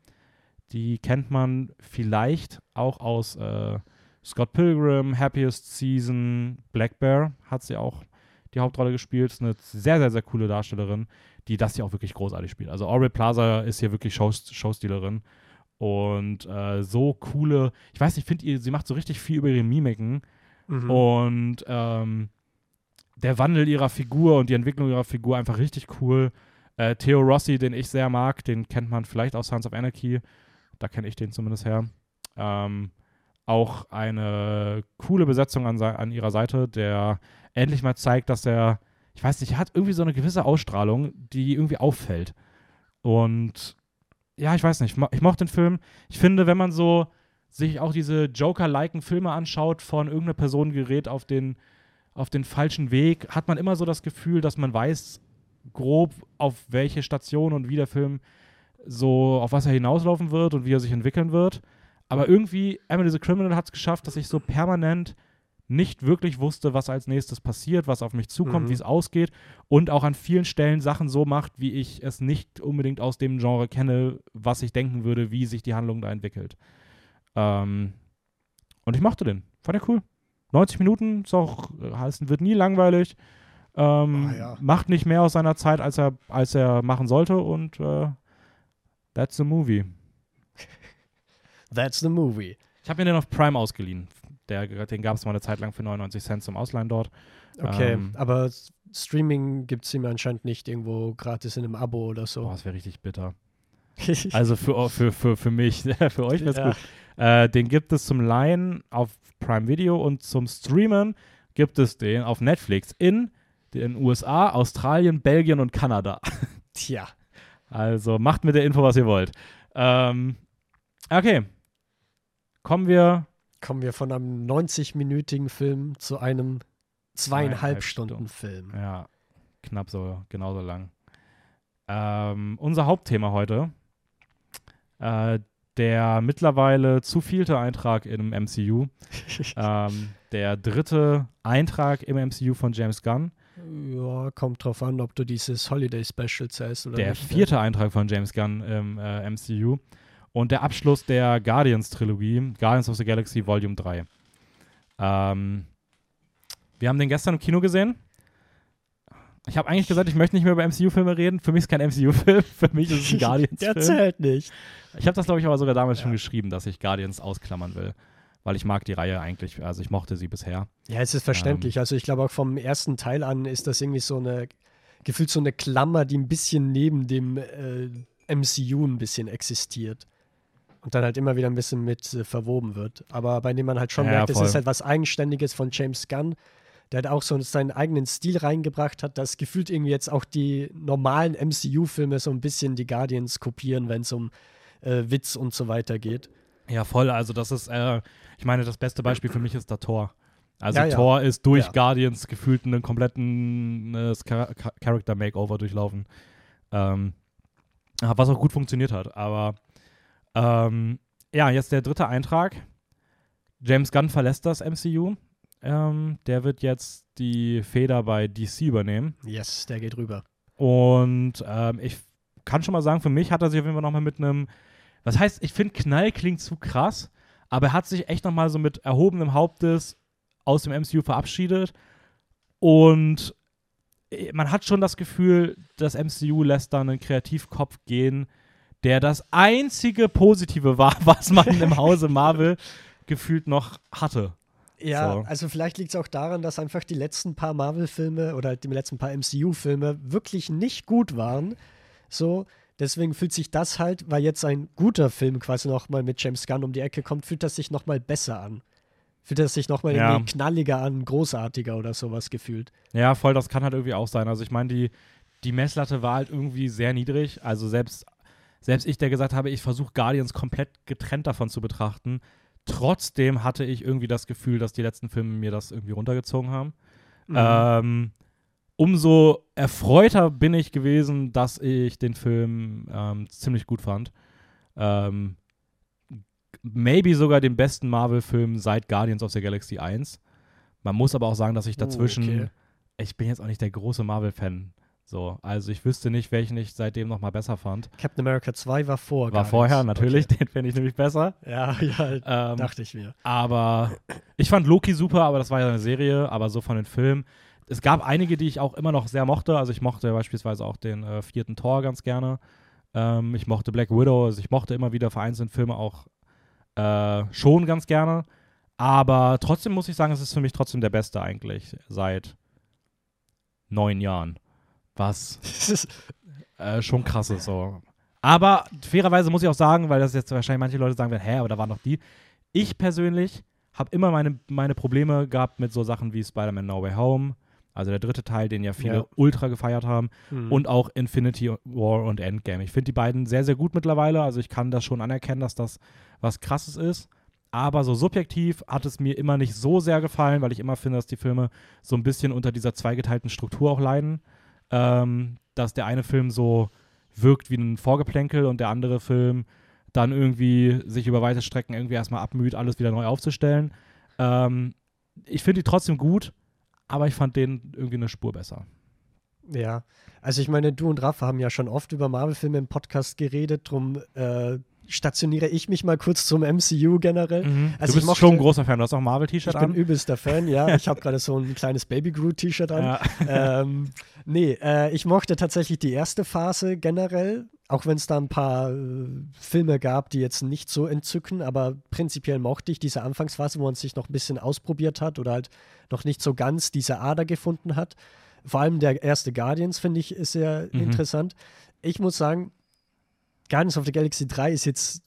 Die kennt man vielleicht auch aus äh, Scott Pilgrim, Happiest Season, Black Bear hat sie auch die Hauptrolle gespielt. Ist eine sehr, sehr, sehr coole Darstellerin, die das hier auch wirklich großartig spielt. Also Aubrey Plaza ist hier wirklich Show Showstealerin. Und äh, so coole, ich weiß nicht, ich finde, sie macht so richtig viel über ihre Mimiken. Mhm. Und ähm, der Wandel ihrer Figur und die Entwicklung ihrer Figur einfach richtig cool. Äh, Theo Rossi, den ich sehr mag, den kennt man vielleicht aus Sons of Anarchy. Da kenne ich den zumindest her. Ähm, auch eine coole Besetzung an, an ihrer Seite, der endlich mal zeigt, dass er, ich weiß nicht, hat irgendwie so eine gewisse Ausstrahlung, die irgendwie auffällt. Und ja, ich weiß nicht, ich mochte den Film. Ich finde, wenn man so sich auch diese Joker-liken Filme anschaut, von irgendeiner Person gerät auf den, auf den falschen Weg, hat man immer so das Gefühl, dass man weiß grob, auf welche Station und wie der Film so, auf was er hinauslaufen wird und wie er sich entwickeln wird. Aber irgendwie, Emily the Criminal hat es geschafft, dass ich so permanent nicht wirklich wusste, was als nächstes passiert, was auf mich zukommt, Mhm. wie es ausgeht und auch an vielen Stellen Sachen so macht, wie ich es nicht unbedingt aus dem Genre kenne, was ich denken würde, wie sich die Handlung da entwickelt. Ähm, und ich mochte den. Fand er cool. 90 Minuten, ist auch, heißt, wird nie langweilig. Ähm, Ah, ja. Macht nicht mehr aus seiner Zeit, als er, als er machen sollte und äh, that's the movie. That's the movie. Ich habe mir den auf Prime ausgeliehen. Der, den gab es mal eine Zeit lang für 99 Cent zum Ausleihen dort. Okay, Ähm. aber Streaming gibt es ihm anscheinend nicht irgendwo gratis in einem Abo oder Boah, so. das wäre richtig bitter. [LAUGHS] Also für, für, für, für mich, [LAUGHS] für euch wäre es Ja. gut. Äh, den gibt es zum Leihen auf Prime Video und zum Streamen gibt es den auf Netflix in den USA, Australien, Belgien und Kanada. [LAUGHS] Tja. Also macht mit der Info, was ihr wollt. Ähm, okay. Kommen wir. Kommen wir von einem 90-minütigen Film zu einem zweieinhalb Stunden Film. Ja, knapp so, genauso lang. Ähm, unser Hauptthema heute. Äh, der mittlerweile zu vielte Eintrag im MCU. [LAUGHS] ähm, der dritte Eintrag im MCU von James Gunn. Ja, kommt drauf an, ob du dieses Holiday Special zählst oder Der nicht. ne? vierte Eintrag von James Gunn im äh, MCU. Und der Abschluss der Guardians-Trilogie, Guardians of the Galaxy Volume 3. Ähm, wir haben den gestern im Kino gesehen. Ich habe eigentlich gesagt, ich möchte nicht mehr über MCU-Filme reden. Für mich ist kein MCU-Film, [LAUGHS] für mich ist es ein [LAUGHS] Der Guardians-Film. zählt nicht. Ich habe das, glaube ich, aber sogar damals schon Ja. geschrieben, dass ich Guardians ausklammern will. Weil ich mag die Reihe eigentlich, also ich mochte sie bisher. Ja, es ist verständlich. also ich glaube auch vom ersten Teil an ist das irgendwie so eine, gefühlt so eine Klammer, die ein bisschen neben dem äh, MCU ein bisschen existiert. Und dann halt immer wieder ein bisschen mit äh, verwoben wird. Aber bei dem man halt schon Ja, merkt, es ist halt was Eigenständiges von James Gunn, der halt auch so seinen eigenen Stil reingebracht hat, dass gefühlt irgendwie jetzt auch die normalen MCU-Filme so ein bisschen die Guardians kopieren, wenn es um äh, Witz und so weiter geht. Ja, voll. Also das ist, äh, ich meine, das beste Beispiel für mich ist der Thor. Also Ja, ja. Thor ist durch Ja. Guardians gefühlt einen kompletten äh, Char Char- Character Makeover durchlaufen. Ähm, was auch gut funktioniert hat. Aber ähm, ja, jetzt der dritte Eintrag. James Gunn verlässt das MCU. Ähm, der wird jetzt die Feder bei DC übernehmen. Yes, der geht rüber. Und ähm, ich kann schon mal sagen, für mich hat er sich auf jeden Fall nochmal mit einem, was heißt, ich finde Knall klingt zu krass, aber er hat sich echt nochmal so mit erhobenem Hauptes aus dem MCU verabschiedet. Und äh, man hat schon das Gefühl, das MCU lässt da einen Kreativkopf gehen, der das einzige Positive [LAUGHS] war, was man im Hause Marvel gefühlt noch hatte. Ja, So. also vielleicht liegt es auch daran, dass einfach die letzten paar Marvel-Filme oder halt die letzten paar MCU-Filme wirklich nicht gut waren. So, deswegen fühlt sich das halt, weil jetzt ein guter Film quasi nochmal mit James Gunn um die Ecke kommt, fühlt das sich nochmal besser an. Fühlt das sich nochmal Ja. irgendwie knalliger an, großartiger oder sowas gefühlt. Ja, voll, das kann halt irgendwie auch sein. Also ich meine, die, die Messlatte war halt irgendwie sehr niedrig. Also selbst, selbst ich, der gesagt habe, ich versuche Guardians komplett getrennt davon zu betrachten, trotzdem hatte ich irgendwie das Gefühl, dass die letzten Filme mir das irgendwie runtergezogen haben. Mhm. Ähm, umso erfreuter bin ich gewesen, dass ich den Film ähm, ziemlich gut fand. Ähm, maybe sogar den besten Marvel-Film seit Guardians of the Galaxy 1. Man muss aber auch sagen, dass ich Oh, dazwischen okay. ich bin jetzt auch nicht der große Marvel-Fan. So, also ich wüsste nicht, welchen ich seitdem noch mal besser fand. Captain America 2 war vor. War vorher, natürlich, okay. den finde ich nämlich besser. Ja, [LAUGHS] ja, ähm, dachte ich mir. Aber ich fand Loki super, aber das war ja eine Serie, aber so von den Filmen. Es gab einige, die ich auch immer noch sehr mochte. Also ich mochte beispielsweise auch den äh, vierten Tor ganz gerne. Ähm, ich mochte Black Widow, also ich mochte immer wieder vereinzelt Filme auch äh, schon ganz gerne. Aber trotzdem muss ich sagen, es ist für mich trotzdem der beste eigentlich seit neun Jahren. Was [LAUGHS] äh, schon krass ist so. Aber fairerweise muss ich auch sagen, weil das jetzt wahrscheinlich manche Leute sagen werden, hä, aber da waren noch die. Ich persönlich habe immer meine, meine Probleme gehabt mit so Sachen wie Spider-Man No Way Home, also der dritte Teil, den ja viele ja. ultra gefeiert haben, mhm. und auch Infinity War und Endgame. Ich finde die beiden sehr, sehr gut mittlerweile. Also ich kann das schon anerkennen, dass das was krasses ist. Aber so subjektiv hat es mir immer nicht so sehr gefallen, weil ich immer finde, dass die Filme so ein bisschen unter dieser zweigeteilten Struktur auch leiden. Ähm, dass der eine Film so wirkt wie ein Vorgeplänkel und der andere Film dann irgendwie sich über weite Strecken irgendwie erstmal abmüht, alles wieder neu aufzustellen. Ähm, ich finde die trotzdem gut, aber ich fand den irgendwie eine Spur besser. Ja, also ich meine, du und Rafa haben ja schon oft über Marvel-Filme im Podcast geredet, drum äh, stationiere ich mich mal kurz zum MCU generell. Mhm. Also du bist mochte, schon ein großer Fan, du hast auch ein Marvel-T-Shirt an. Ich bin übelster Fan, ja. [LAUGHS] Ich habe gerade so ein kleines Baby Groot-T-Shirt an. Ja. Ähm, nee, äh, ich mochte tatsächlich die erste Phase generell, auch wenn es da ein paar äh, Filme gab, die jetzt nicht so entzücken, aber prinzipiell mochte ich diese Anfangsphase, wo man sich noch ein bisschen ausprobiert hat oder halt noch nicht so ganz diese Ader gefunden hat. Vor allem der erste Guardians, finde ich, ist sehr mhm. interessant. Ich muss sagen, Guardians of the Galaxy 3 ist jetzt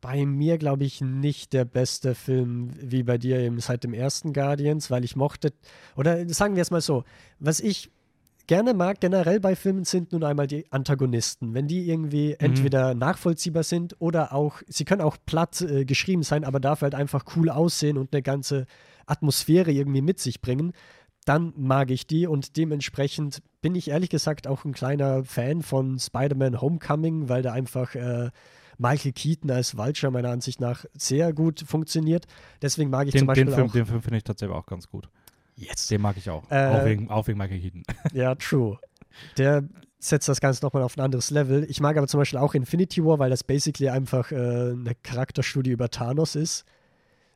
bei mir, glaube ich, nicht der beste Film wie bei dir eben seit dem ersten Guardians, weil ich mochte, oder sagen wir es mal so, was ich gerne mag generell bei Filmen sind nun einmal die Antagonisten. Wenn die irgendwie mhm. entweder nachvollziehbar sind oder auch, sie können auch platt äh, geschrieben sein, aber dafür halt einfach cool aussehen und eine ganze Atmosphäre irgendwie mit sich bringen dann mag ich die und dementsprechend bin ich ehrlich gesagt auch ein kleiner Fan von Spider-Man Homecoming, weil da einfach äh, Michael Keaton als Vulture meiner Ansicht nach sehr gut funktioniert. Deswegen mag ich den, zum Beispiel den Film, auch Den Film finde ich tatsächlich auch ganz gut. Yes. Den mag ich auch. Äh, auch, wegen, auch wegen Michael Keaton. [LAUGHS] Ja, true. Der setzt das Ganze nochmal auf ein anderes Level. Ich mag aber zum Beispiel auch Infinity War, weil das basically einfach äh, eine Charakterstudie über Thanos ist.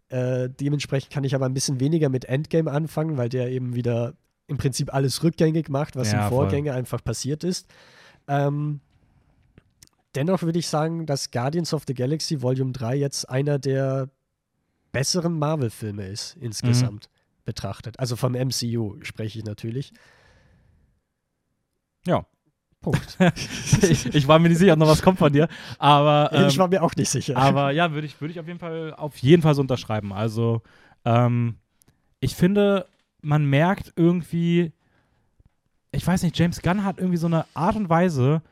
Äh, dementsprechend kann ich aber ein bisschen weniger mit Endgame anfangen, weil der eben wieder im Prinzip alles rückgängig macht, was ja, im Vorgänger voll. einfach passiert ist. Ähm, dennoch würde ich sagen, dass Guardians of the Galaxy Volume 3 jetzt einer der besseren Marvel-Filme ist, insgesamt mhm. Betrachtet. Also vom MCU spreche ich natürlich. Ja. Punkt. ich, [LAUGHS] ich, war mir nicht sicher, ob noch was kommt von dir. Aber, [LAUGHS] ähm, ich war mir auch nicht sicher. Aber ja, würde ich, würd ich auf jeden Fall auf jeden Fall so unterschreiben. Also, ähm, ich finde, man merkt irgendwie, ich weiß nicht, James Gunn hat irgendwie so eine Art und Weise,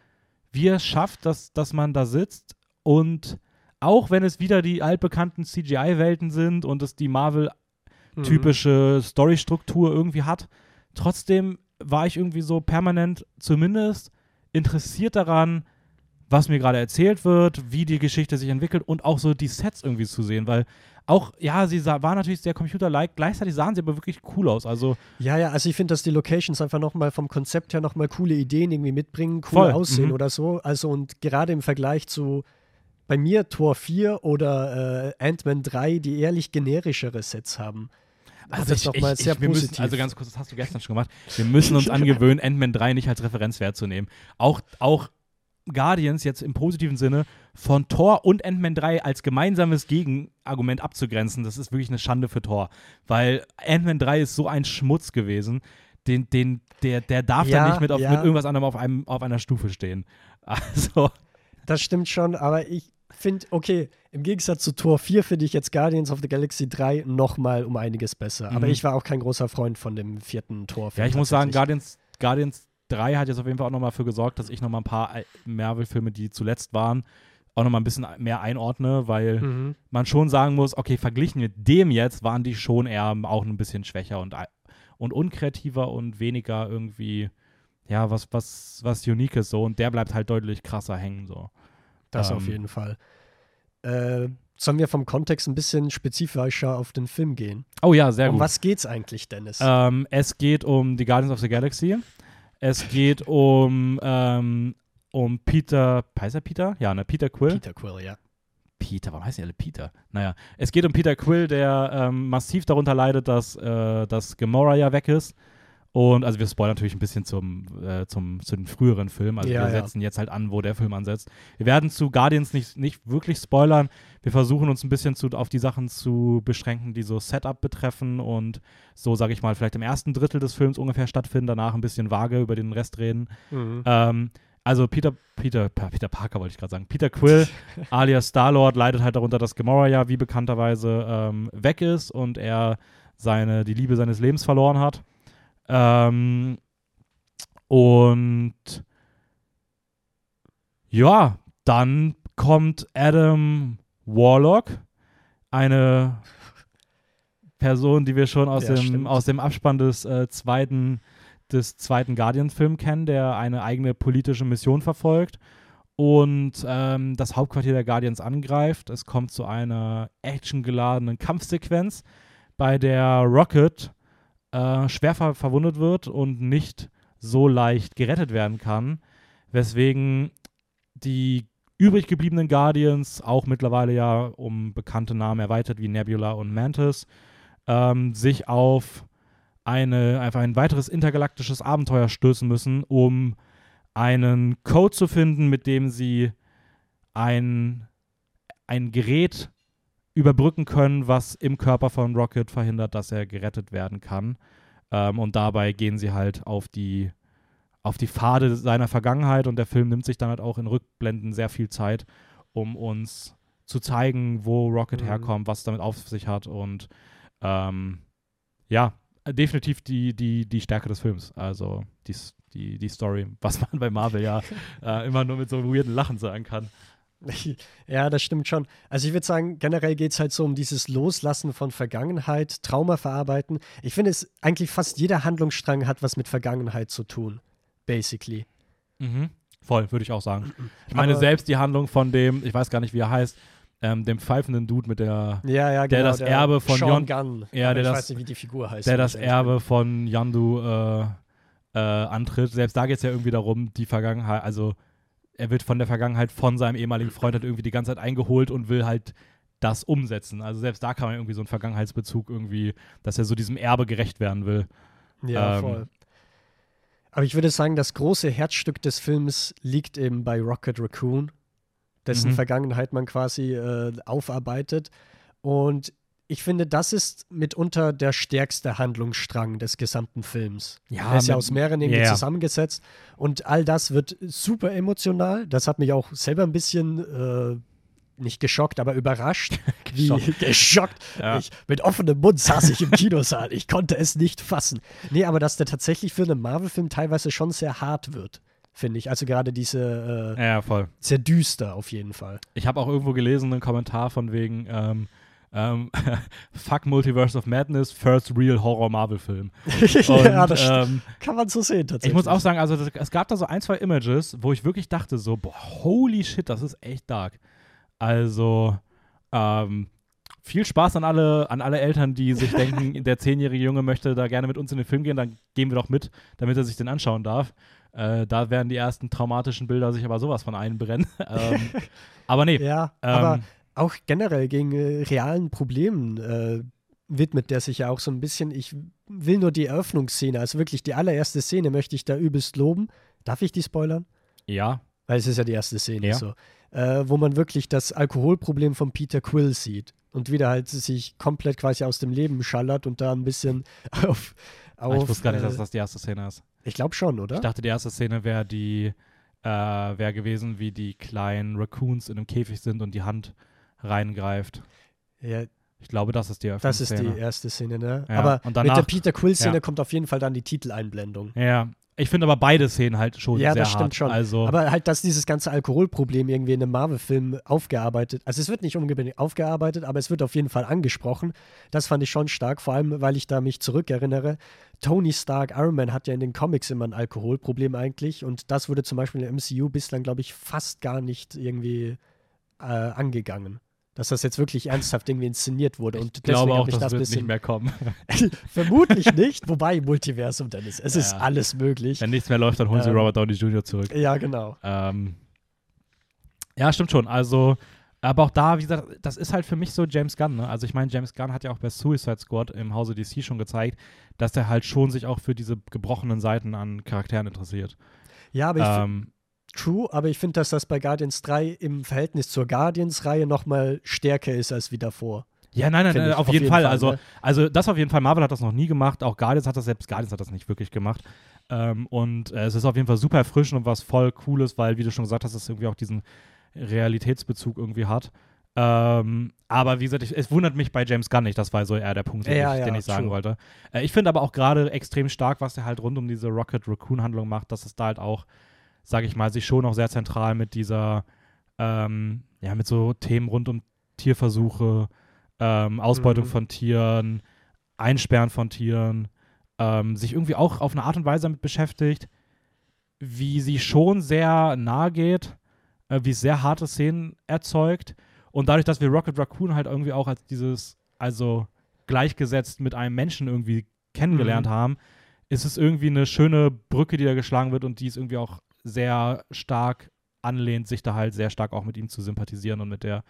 wie er es schafft, dass, dass man da sitzt und auch wenn es wieder die altbekannten CGI-Welten sind und es die Mhm. Storystruktur irgendwie hat, trotzdem war ich irgendwie so permanent zumindest interessiert daran, was mir gerade erzählt wird, wie die Geschichte sich entwickelt und auch so die Sets irgendwie zu sehen, weil auch, ja, sie sah, war natürlich sehr computer-like, gleichzeitig sahen sie aber wirklich cool aus. Also ja, ja, also ich finde, dass die Locations einfach nochmal vom Konzept her nochmal coole Ideen irgendwie mitbringen, cool voll. aussehen mhm. oder so. Also und gerade im Vergleich zu bei mir Tor 4 oder äh, Ant-Man 3, die ehrlich generischere Sets haben. Also das nochmal sehr ich, positiv. Müssen, also ganz kurz, das hast du gestern schon gemacht. Wir müssen uns [LAUGHS] angewöhnen, Ant-Man 3 nicht als Referenzwert zu nehmen. Auch, auch Guardians jetzt im positiven Sinne von Thor und Ant-Man 3 als gemeinsames Gegenargument abzugrenzen, das ist wirklich eine Schande für Thor. Weil Ant-Man 3 ist so ein Schmutz gewesen, den, den, der, der darf ja, dann nicht mit, auf, ja. mit irgendwas anderem auf, einem, auf einer Stufe stehen. [LAUGHS] Also. Das stimmt schon, aber ich finde, okay, im Gegensatz zu Tor 4 finde ich jetzt Guardians of the Galaxy 3 nochmal um einiges besser. Mhm. Aber ich war auch kein großer Freund von dem vierten Tor. Ja, ich muss sagen, Guardians, Guardians 3 hat jetzt auf jeden Fall auch nochmal dafür gesorgt, dass ich nochmal ein paar Marvel-Filme, die zuletzt waren, auch nochmal ein bisschen mehr einordne, weil mhm. man schon sagen muss, okay, verglichen mit dem jetzt waren die schon eher auch ein bisschen schwächer und, und unkreativer und weniger irgendwie, ja, was, was, was Uniques so und der bleibt halt deutlich krasser hängen so. Das ähm, auf jeden Fall. Äh, sollen wir vom Kontext ein bisschen spezifischer auf den Film gehen? Oh ja, sehr um gut. was geht's eigentlich, Dennis? Ähm, es geht um die Guardians of the Galaxy. Es geht um, ähm, um Peter, heißt er Peter? Ja, ne, Peter Quill. Peter Quill, ja. Peter, warum heißen die alle Peter? Naja, es geht um Peter Quill, der ähm, massiv darunter leidet, dass, äh, dass Gamora ja weg ist. Und also wir spoilern natürlich ein bisschen zum, äh, zum, zu den früheren Filmen. Also Ja, wir ja. setzen jetzt halt an, wo der Film ansetzt. Wir werden zu Guardians nicht, nicht wirklich spoilern. Wir versuchen uns ein bisschen zu, auf die Sachen zu beschränken, die so Setup betreffen und so, sage ich mal, vielleicht im ersten Drittel des Films ungefähr stattfinden, danach ein bisschen vage über den Rest reden. Mhm. Ähm, also Peter, Peter, Peter Parker wollte ich gerade sagen. Peter Quill, [LAUGHS] alias Star-Lord, leidet halt darunter, dass Gamora ja wie bekannterweise ähm, weg ist und er seine, die Liebe seines Lebens verloren hat. Ähm, und ja, dann kommt Adam Warlock, eine Person, die wir schon aus, Ja, dem, stimmt. aus dem Abspann des äh, zweiten des zweiten Guardian-Film kennen, der eine eigene politische Mission verfolgt und ähm, das Hauptquartier der Guardians angreift. Es kommt zu einer actiongeladenen Kampfsequenz, bei der Rocket äh, schwer ver verwundet wird und nicht so leicht gerettet werden kann, weswegen die übrig gebliebenen Guardians, auch mittlerweile ja um bekannte Namen erweitert wie Nebula und Mantis, ähm, sich auf eine, einfach ein weiteres intergalaktisches Abenteuer stößen müssen, um einen Code zu finden, mit dem sie ein, ein Gerät überbrücken können, was im Körper von Rocket verhindert, dass er gerettet werden kann. Ähm, und dabei gehen sie halt auf die, auf die Pfade seiner Vergangenheit und der Film nimmt sich dann halt auch in Rückblenden sehr viel Zeit, um uns zu zeigen, wo Rocket Mhm. herkommt, was es damit auf sich hat und ähm, ja, definitiv die, die, die Stärke des Films. Also die, die, die Story, was man bei Marvel ja [LAUGHS] äh, immer nur mit so einem weirden Lachen sagen kann. [LAUGHS] Ja, das stimmt schon. Also ich würde sagen, generell geht es halt so um dieses Loslassen von Vergangenheit, Trauma verarbeiten. Ich finde es eigentlich fast jeder Handlungsstrang hat was mit Vergangenheit zu tun, basically. Mhm. Voll, würde ich auch sagen. [CLEARS THROAT] Ich meine, Aber- selbst die Handlung von dem, ich weiß gar nicht, wie er heißt, ähm, dem pfeifenden Dude mit der, Ja, ja, Der genau. das Erbe von Sean Gunn. Ja, der ich das- weiß nicht, wie die Figur heißt. der das Erbe von Yandu äh, äh, antritt. Selbst da geht es ja irgendwie darum, die Vergangenheit, also er wird von der Vergangenheit von seinem ehemaligen Freund halt irgendwie die ganze Zeit eingeholt und will halt das umsetzen. Also selbst da kann man irgendwie so einen Vergangenheitsbezug irgendwie, dass er so diesem Erbe gerecht werden will. Ja, ähm, voll. Aber ich würde sagen, das große Herzstück des Films liegt eben bei Rocket Raccoon, dessen Mhm. Vergangenheit man quasi äh, aufarbeitet. Und ich finde, das ist mitunter der stärkste Handlungsstrang des gesamten Films. Ja, Er ist ja aus mehreren ja. zusammengesetzt. Und all das wird super emotional. Das hat mich auch selber ein bisschen äh, nicht geschockt, aber überrascht. [LAUGHS] Geschockt. geschockt. Ja. Ich, mit offenem Mund saß ich im [LAUGHS] Kinosaal. Ich konnte es nicht fassen. Nee, aber dass der tatsächlich für einen Marvel-Film teilweise schon sehr hart wird, finde ich. Also gerade diese äh, Ja, voll. sehr düster auf jeden Fall. Ich habe auch irgendwo gelesen, einen Kommentar von wegen ähm, ähm, [LAUGHS] Fuck Multiverse of Madness, first real Horror Marvel Film. [LAUGHS] ja, das ähm, kann man so sehen tatsächlich. Ich muss auch sagen, also das, es gab da so ein, zwei Images, wo ich wirklich dachte so, boah, holy shit, das ist echt dark. Also, ähm, viel Spaß an alle, an alle Eltern, die sich [LAUGHS] denken, der zehnjährige Junge möchte da gerne mit uns in den Film gehen, dann gehen wir doch mit, damit er sich den anschauen darf. Äh, da werden die ersten traumatischen Bilder sich aber sowas von einbrennen. ähm, aber nee, Ja, ähm, aber auch generell gegen äh, realen Problemen äh, widmet der sich ja auch so ein bisschen. Ich will nur die Eröffnungsszene, also wirklich die allererste Szene möchte ich da übelst loben. Darf ich die spoilern? ja, Weil es ist ja die erste Szene Ja. so. Äh, wo man wirklich das Alkoholproblem von Peter Quill sieht und wieder halt sich komplett quasi aus dem Leben schallert und da ein bisschen [LAUGHS] auf. auf ich wusste gar nicht, äh, dass das die erste Szene ist. ich glaube schon, oder? Ich dachte, die erste Szene wäre die, äh, wäre gewesen, wie die kleinen Raccoons in einem Käfig sind und die Hand reingreift. ja, Ich glaube, das ist die das ist Eröffnungsszene. die erste Szene, ne? Ja, Aber und mit danach- der Peter Quill-Szene ja. kommt auf jeden Fall dann die Titeleinblendung. Ja, ich finde aber beide Szenen halt schon Ja, sehr das stimmt hart. schon. Also, Aber halt, dass dieses ganze Alkoholproblem irgendwie in einem Marvel-Film aufgearbeitet, also es wird nicht unbedingt aufgearbeitet, aber es wird auf jeden Fall angesprochen. Das fand ich schon stark, vor allem, weil ich da mich zurückerinnere. Tony Stark, Iron Man hat ja in den Comics immer ein Alkoholproblem eigentlich und das wurde zum Beispiel im MCU bislang, glaube ich, fast gar nicht irgendwie äh, angegangen. Dass das jetzt wirklich ernsthaft irgendwie inszeniert wurde. Und ich glaube auch, das, das wird nicht mehr kommen. [LAUGHS] Vermutlich nicht, wobei Multiversum, Dennis. Es Ja. ist alles möglich. Wenn nichts mehr läuft, dann holen sie Ähm, Robert Downey Jr. zurück. Ja, genau. Ähm, ja, stimmt schon. Also, aber auch da, wie gesagt, das ist halt für mich so James Gunn. Ne? Also ich meine, James Gunn hat ja auch bei Suicide Squad im Hause DC schon gezeigt, dass er halt schon sich auch für diese gebrochenen Seiten an Charakteren interessiert. Ja, aber ich Ähm, True, aber ich finde, dass das bei Guardians 3 im Verhältnis zur Guardians-Reihe nochmal stärker ist als wie davor. ja, nein, nein, nein ich, auf, jeden Fall. also, ne? also das auf jeden Fall. Marvel hat das noch nie gemacht. Auch Guardians hat das, selbst Guardians hat das nicht wirklich gemacht. Ähm, und äh, es ist auf jeden Fall super erfrischend und was voll Cooles, weil, wie du schon gesagt hast, es irgendwie auch diesen Realitätsbezug irgendwie hat. Ähm, aber wie gesagt, ich, es wundert mich bei James Gunn nicht. Das war so eher der Punkt, den, Ja, ich, ja, den ich sagen true. wollte. Äh, ich finde aber auch gerade extrem stark, was er halt rund um diese Rocket Raccoon-Handlung macht, dass es da halt auch, sage ich mal, sich schon noch sehr zentral mit dieser, ähm, ja, mit so Themen rund um Tierversuche, ähm, Ausbeutung Mhm. von Tieren, Einsperren von Tieren, ähm, sich irgendwie auch auf eine Art und Weise damit beschäftigt, wie sie schon sehr nahe geht, äh, wie es sehr harte Szenen erzeugt. Und dadurch, dass wir Rocket Raccoon halt irgendwie auch als dieses, also gleichgesetzt mit einem Menschen irgendwie kennengelernt Mhm. haben, ist es irgendwie eine schöne Brücke, die da geschlagen wird und die es irgendwie auch sehr stark anlehnt, sich da halt sehr stark auch mit ihm zu sympathisieren und mit der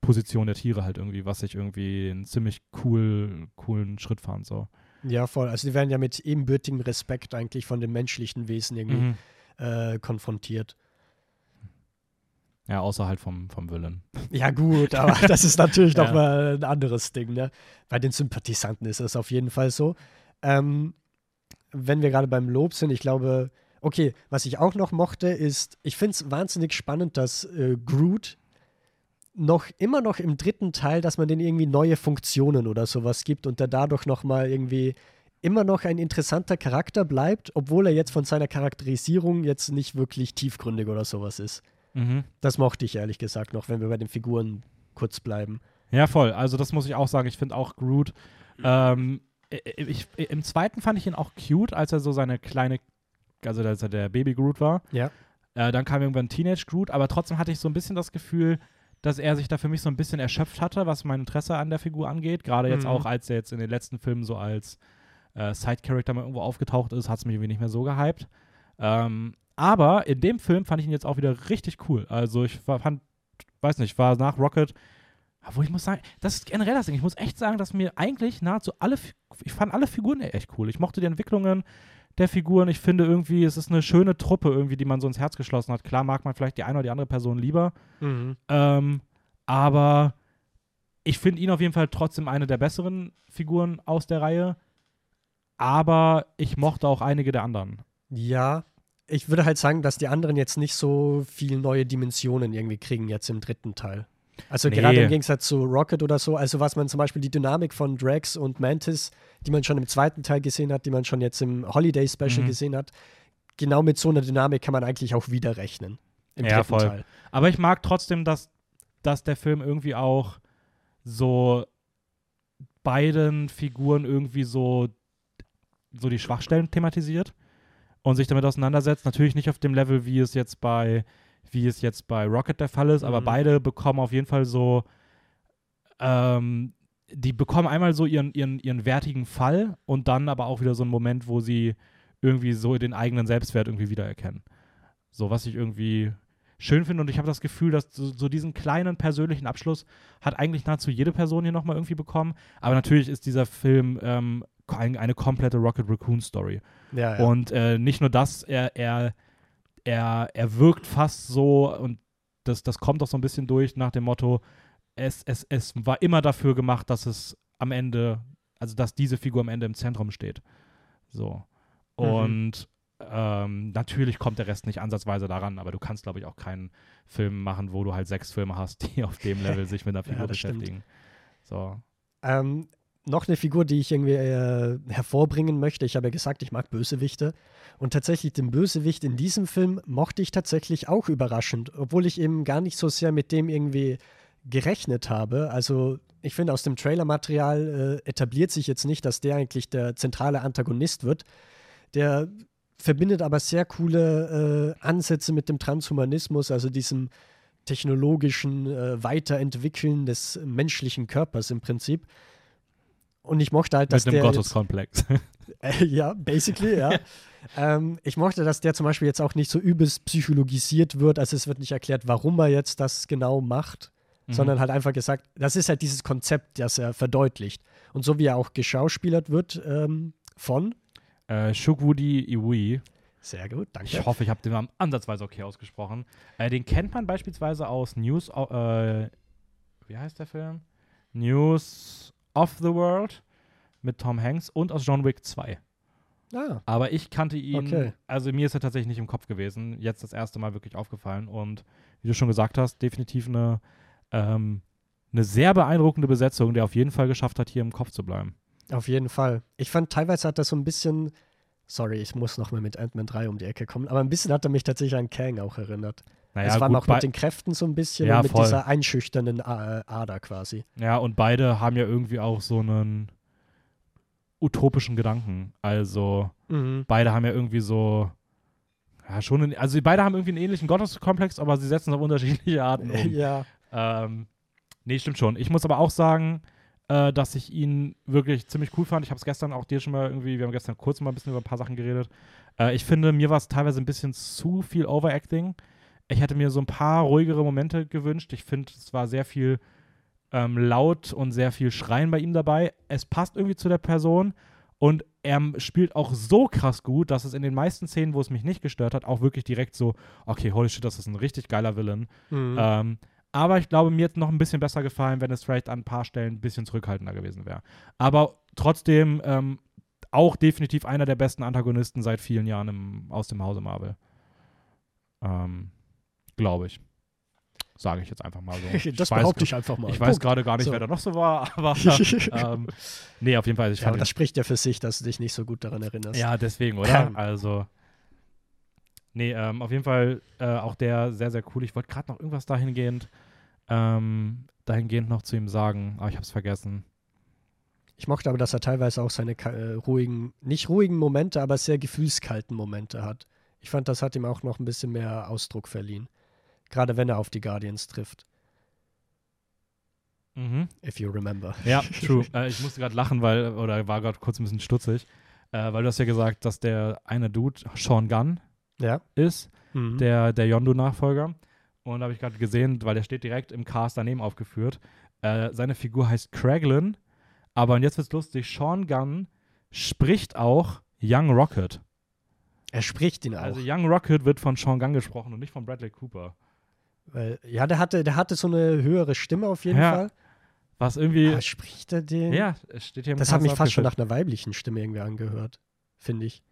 Position der Tiere halt irgendwie, was ich irgendwie einen ziemlich cool, coolen Schritt fand. So. Ja, voll. Also die werden ja mit ebenbürtigem Respekt eigentlich von dem menschlichen Wesen irgendwie Mhm. äh, konfrontiert. Ja, außer halt vom, vom Willen. [LAUGHS] Ja, gut, aber das ist natürlich [LAUGHS] Ja. noch mal ein anderes Ding, ne? Bei den Sympathisanten ist es auf jeden Fall so. Ähm, wenn wir gerade beim Lob sind, ich glaube, okay, was ich auch noch mochte, ist, ich finde es wahnsinnig spannend, dass äh, Groot noch immer noch im dritten Teil, dass man den irgendwie neue Funktionen oder sowas gibt und der dadurch noch mal irgendwie immer noch ein interessanter Charakter bleibt, obwohl er jetzt von seiner Charakterisierung jetzt nicht wirklich tiefgründig oder sowas ist. Mhm. Das mochte ich ehrlich gesagt noch, wenn wir bei den Figuren kurz bleiben. Ja, voll. Also das muss ich auch sagen. Ich finde auch Groot. Ähm, ich, Im zweiten fand ich ihn auch cute, als er so seine kleine, also als er der Baby Groot war. Ja. Äh, dann kam irgendwann Teenage Groot, aber trotzdem hatte ich so ein bisschen das Gefühl, dass er sich da für mich so ein bisschen erschöpft hatte, was mein Interesse an der Figur angeht. Gerade jetzt Mhm. auch, als er jetzt in den letzten Filmen so als äh, Side-Character mal irgendwo aufgetaucht ist, hat es mich irgendwie nicht mehr so gehypt. Ähm, aber in dem Film fand ich ihn jetzt auch wieder richtig cool. Also ich war, fand, weiß nicht, war nach Rocket, wo ich muss sagen, das ist generell das Ding. Ich muss echt sagen, dass mir eigentlich nahezu alle, ich fand alle Figuren echt cool. Ich mochte die Entwicklungen der Figuren. Ich finde irgendwie, es ist eine schöne Truppe irgendwie, die man so ins Herz geschlossen hat. Klar mag man vielleicht die eine oder die andere Person lieber, ähm, aber ich finde ihn auf jeden Fall trotzdem eine der besseren Figuren aus der Reihe. Aber ich mochte auch einige der anderen. Ja, ich würde halt sagen, dass die anderen jetzt nicht so viel neue Dimensionen irgendwie kriegen jetzt im dritten Teil. Also Nee. gerade im Gegensatz zu Rocket oder so, also was man zum Beispiel die Dynamik von Drax und Mantis, die man schon im zweiten Teil gesehen hat, die man schon jetzt im Holiday Special Mhm. gesehen hat, genau mit so einer Dynamik kann man eigentlich auch wieder rechnen. Im Ja, dritten voll. Teil. Aber ich mag trotzdem, dass, dass der Film irgendwie auch so beiden Figuren irgendwie so, so die Schwachstellen thematisiert und sich damit auseinandersetzt. Natürlich nicht auf dem Level, wie es jetzt bei, wie es jetzt bei Rocket der Fall ist, aber Mhm. beide bekommen auf jeden Fall so, ähm, die bekommen einmal so ihren, ihren, ihren wertigen Fall und dann aber auch wieder so einen Moment, wo sie irgendwie so den eigenen Selbstwert irgendwie wiedererkennen. So, was ich irgendwie schön finde und ich habe das Gefühl, dass so, so diesen kleinen persönlichen Abschluss hat eigentlich nahezu jede Person hier nochmal irgendwie bekommen. Aber natürlich ist dieser Film ähm, ein, eine komplette Rocket Raccoon Story. Ja, ja. Und äh, nicht nur das, er, er, er, er wirkt fast so und das, das kommt auch so ein bisschen durch nach dem Motto, es, es, es war immer dafür gemacht, dass es am Ende, also dass diese Figur am Ende im Zentrum steht. So. Mhm. Und ähm, natürlich kommt der Rest nicht ansatzweise daran, aber du kannst, glaube ich, auch keinen Film machen, wo du halt sechs Filme hast, die auf dem Level sich mit einer [LAUGHS] Ja, Figur stimmt. beschäftigen. So. Ähm, noch eine Figur, die ich irgendwie äh, hervorbringen möchte. Ich habe ja gesagt, ich mag Bösewichte. Und tatsächlich den Bösewicht in diesem Film mochte ich tatsächlich auch überraschend, obwohl ich eben gar nicht so sehr mit dem irgendwie gerechnet habe. Also ich finde, aus dem Trailermaterial äh, etabliert sich jetzt nicht, dass der eigentlich der zentrale Antagonist wird. Der verbindet aber sehr coole äh, Ansätze mit dem Transhumanismus, also diesem technologischen äh, Weiterentwickeln des menschlichen Körpers im Prinzip. Und ich mochte halt, dass Mit einem der Gotteskomplex. [LAUGHS] Äh, ja, basically, ja. [LAUGHS] ähm, ich mochte, dass der zum Beispiel jetzt auch nicht so übelst psychologisiert wird. Also es wird nicht erklärt, warum er jetzt das genau macht, Mhm. sondern halt einfach gesagt, das ist halt dieses Konzept, das er verdeutlicht. Und so wie er auch geschauspielert wird ähm, von. äh, Shukwudi Iwui. Sehr gut, danke. Ich hoffe, ich habe den Namen ansatzweise okay ausgesprochen. Äh, den kennt man beispielsweise aus News, äh, wie heißt der Film? News of the World mit Tom Hanks und aus John Wick 2. Ah, Aber ich kannte ihn, Okay. also mir ist er tatsächlich nicht im Kopf gewesen. Jetzt das erste Mal wirklich aufgefallen. Und wie du schon gesagt hast, definitiv eine, ähm, eine sehr beeindruckende Besetzung, der auf jeden Fall geschafft hat, hier im Kopf zu bleiben. auf jeden Fall. Ich fand, teilweise hat das so ein bisschen. Sorry, ich muss nochmal mit Ant-Man 3 um die Ecke kommen, aber ein bisschen hat er mich tatsächlich an Kang auch erinnert. Naja, es war noch mit den Kräften so ein bisschen Ja, und mit voll. dieser einschüchternden Ader quasi. Ja, und beide haben ja irgendwie auch so einen utopischen Gedanken. Also Mhm. beide haben ja irgendwie so, ja, schon, einen, also beide haben irgendwie einen ähnlichen Gotteskomplex, aber sie setzen es auf unterschiedliche Arten um. [LAUGHS] Ja, ähm, nee, stimmt schon. Ich muss aber auch sagen, äh, dass ich ihn wirklich ziemlich cool fand. Ich habe es gestern auch dir schon mal irgendwie, wir haben gestern kurz mal ein bisschen über ein paar Sachen geredet. Äh, ich finde, mir war es teilweise ein bisschen zu viel Overacting. Ich hätte mir so ein paar ruhigere Momente gewünscht. Ich finde, es war sehr viel ähm, laut und sehr viel Schreien bei ihm dabei. Es passt irgendwie zu der Person und er spielt auch so krass gut, dass es in den meisten Szenen, wo es mich nicht gestört hat, auch wirklich direkt so, okay, holy shit, das ist ein richtig geiler Villain. mhm. Ähm, aber ich glaube, mir hätte noch ein bisschen besser gefallen, wenn es vielleicht an ein paar Stellen ein bisschen zurückhaltender gewesen wäre. Aber trotzdem ähm, auch definitiv einer der besten Antagonisten seit vielen Jahren im, aus dem Hause Marvel. Ähm, glaube ich. Sage ich jetzt einfach mal so. [LAUGHS] Ich das weiß, behaupte ich einfach mal. Ich weiß gerade gar nicht, So. wer da noch so war, [LAUGHS] aber [LAUGHS] ähm, nee, auf jeden Fall. Ich ja, aber das spricht ja für sich, dass du dich nicht so gut daran erinnerst. ja, deswegen, oder? Also, nee, ähm, auf jeden Fall äh, auch der sehr, sehr cool. Ich wollte gerade noch irgendwas dahingehend, ähm, dahingehend noch zu ihm sagen, aber ich habe es vergessen. Ich mochte aber, dass er teilweise auch seine äh, ruhigen, nicht ruhigen Momente, aber sehr gefühlskalten Momente hat. Ich fand, das hat ihm auch noch ein bisschen mehr Ausdruck verliehen. Gerade wenn er auf die Guardians trifft, Mhm. if you remember. Ja, [LAUGHS] true. äh, ich musste gerade lachen, weil, oder war gerade kurz ein bisschen stutzig, äh, weil du hast ja gesagt, dass der eine Dude Sean Gunn Ja. ist, Mhm. der, der Yondu-Nachfolger. Und da habe ich gerade gesehen, weil der steht direkt im Cast daneben aufgeführt. Äh, seine Figur heißt Craglin, aber und jetzt wird's lustig, Sean Gunn spricht auch Young Rocket. er spricht ihn auch. Also Young Rocket wird von Sean Gunn gesprochen und nicht von Bradley Cooper. Weil, ja, der hatte, der hatte so eine höhere Stimme auf jeden Ja, Fall. Was irgendwie, Aber spricht er den? ja, es steht hier im Das hat mich fast schon nach einer weiblichen Stimme irgendwie angehört, finde ich.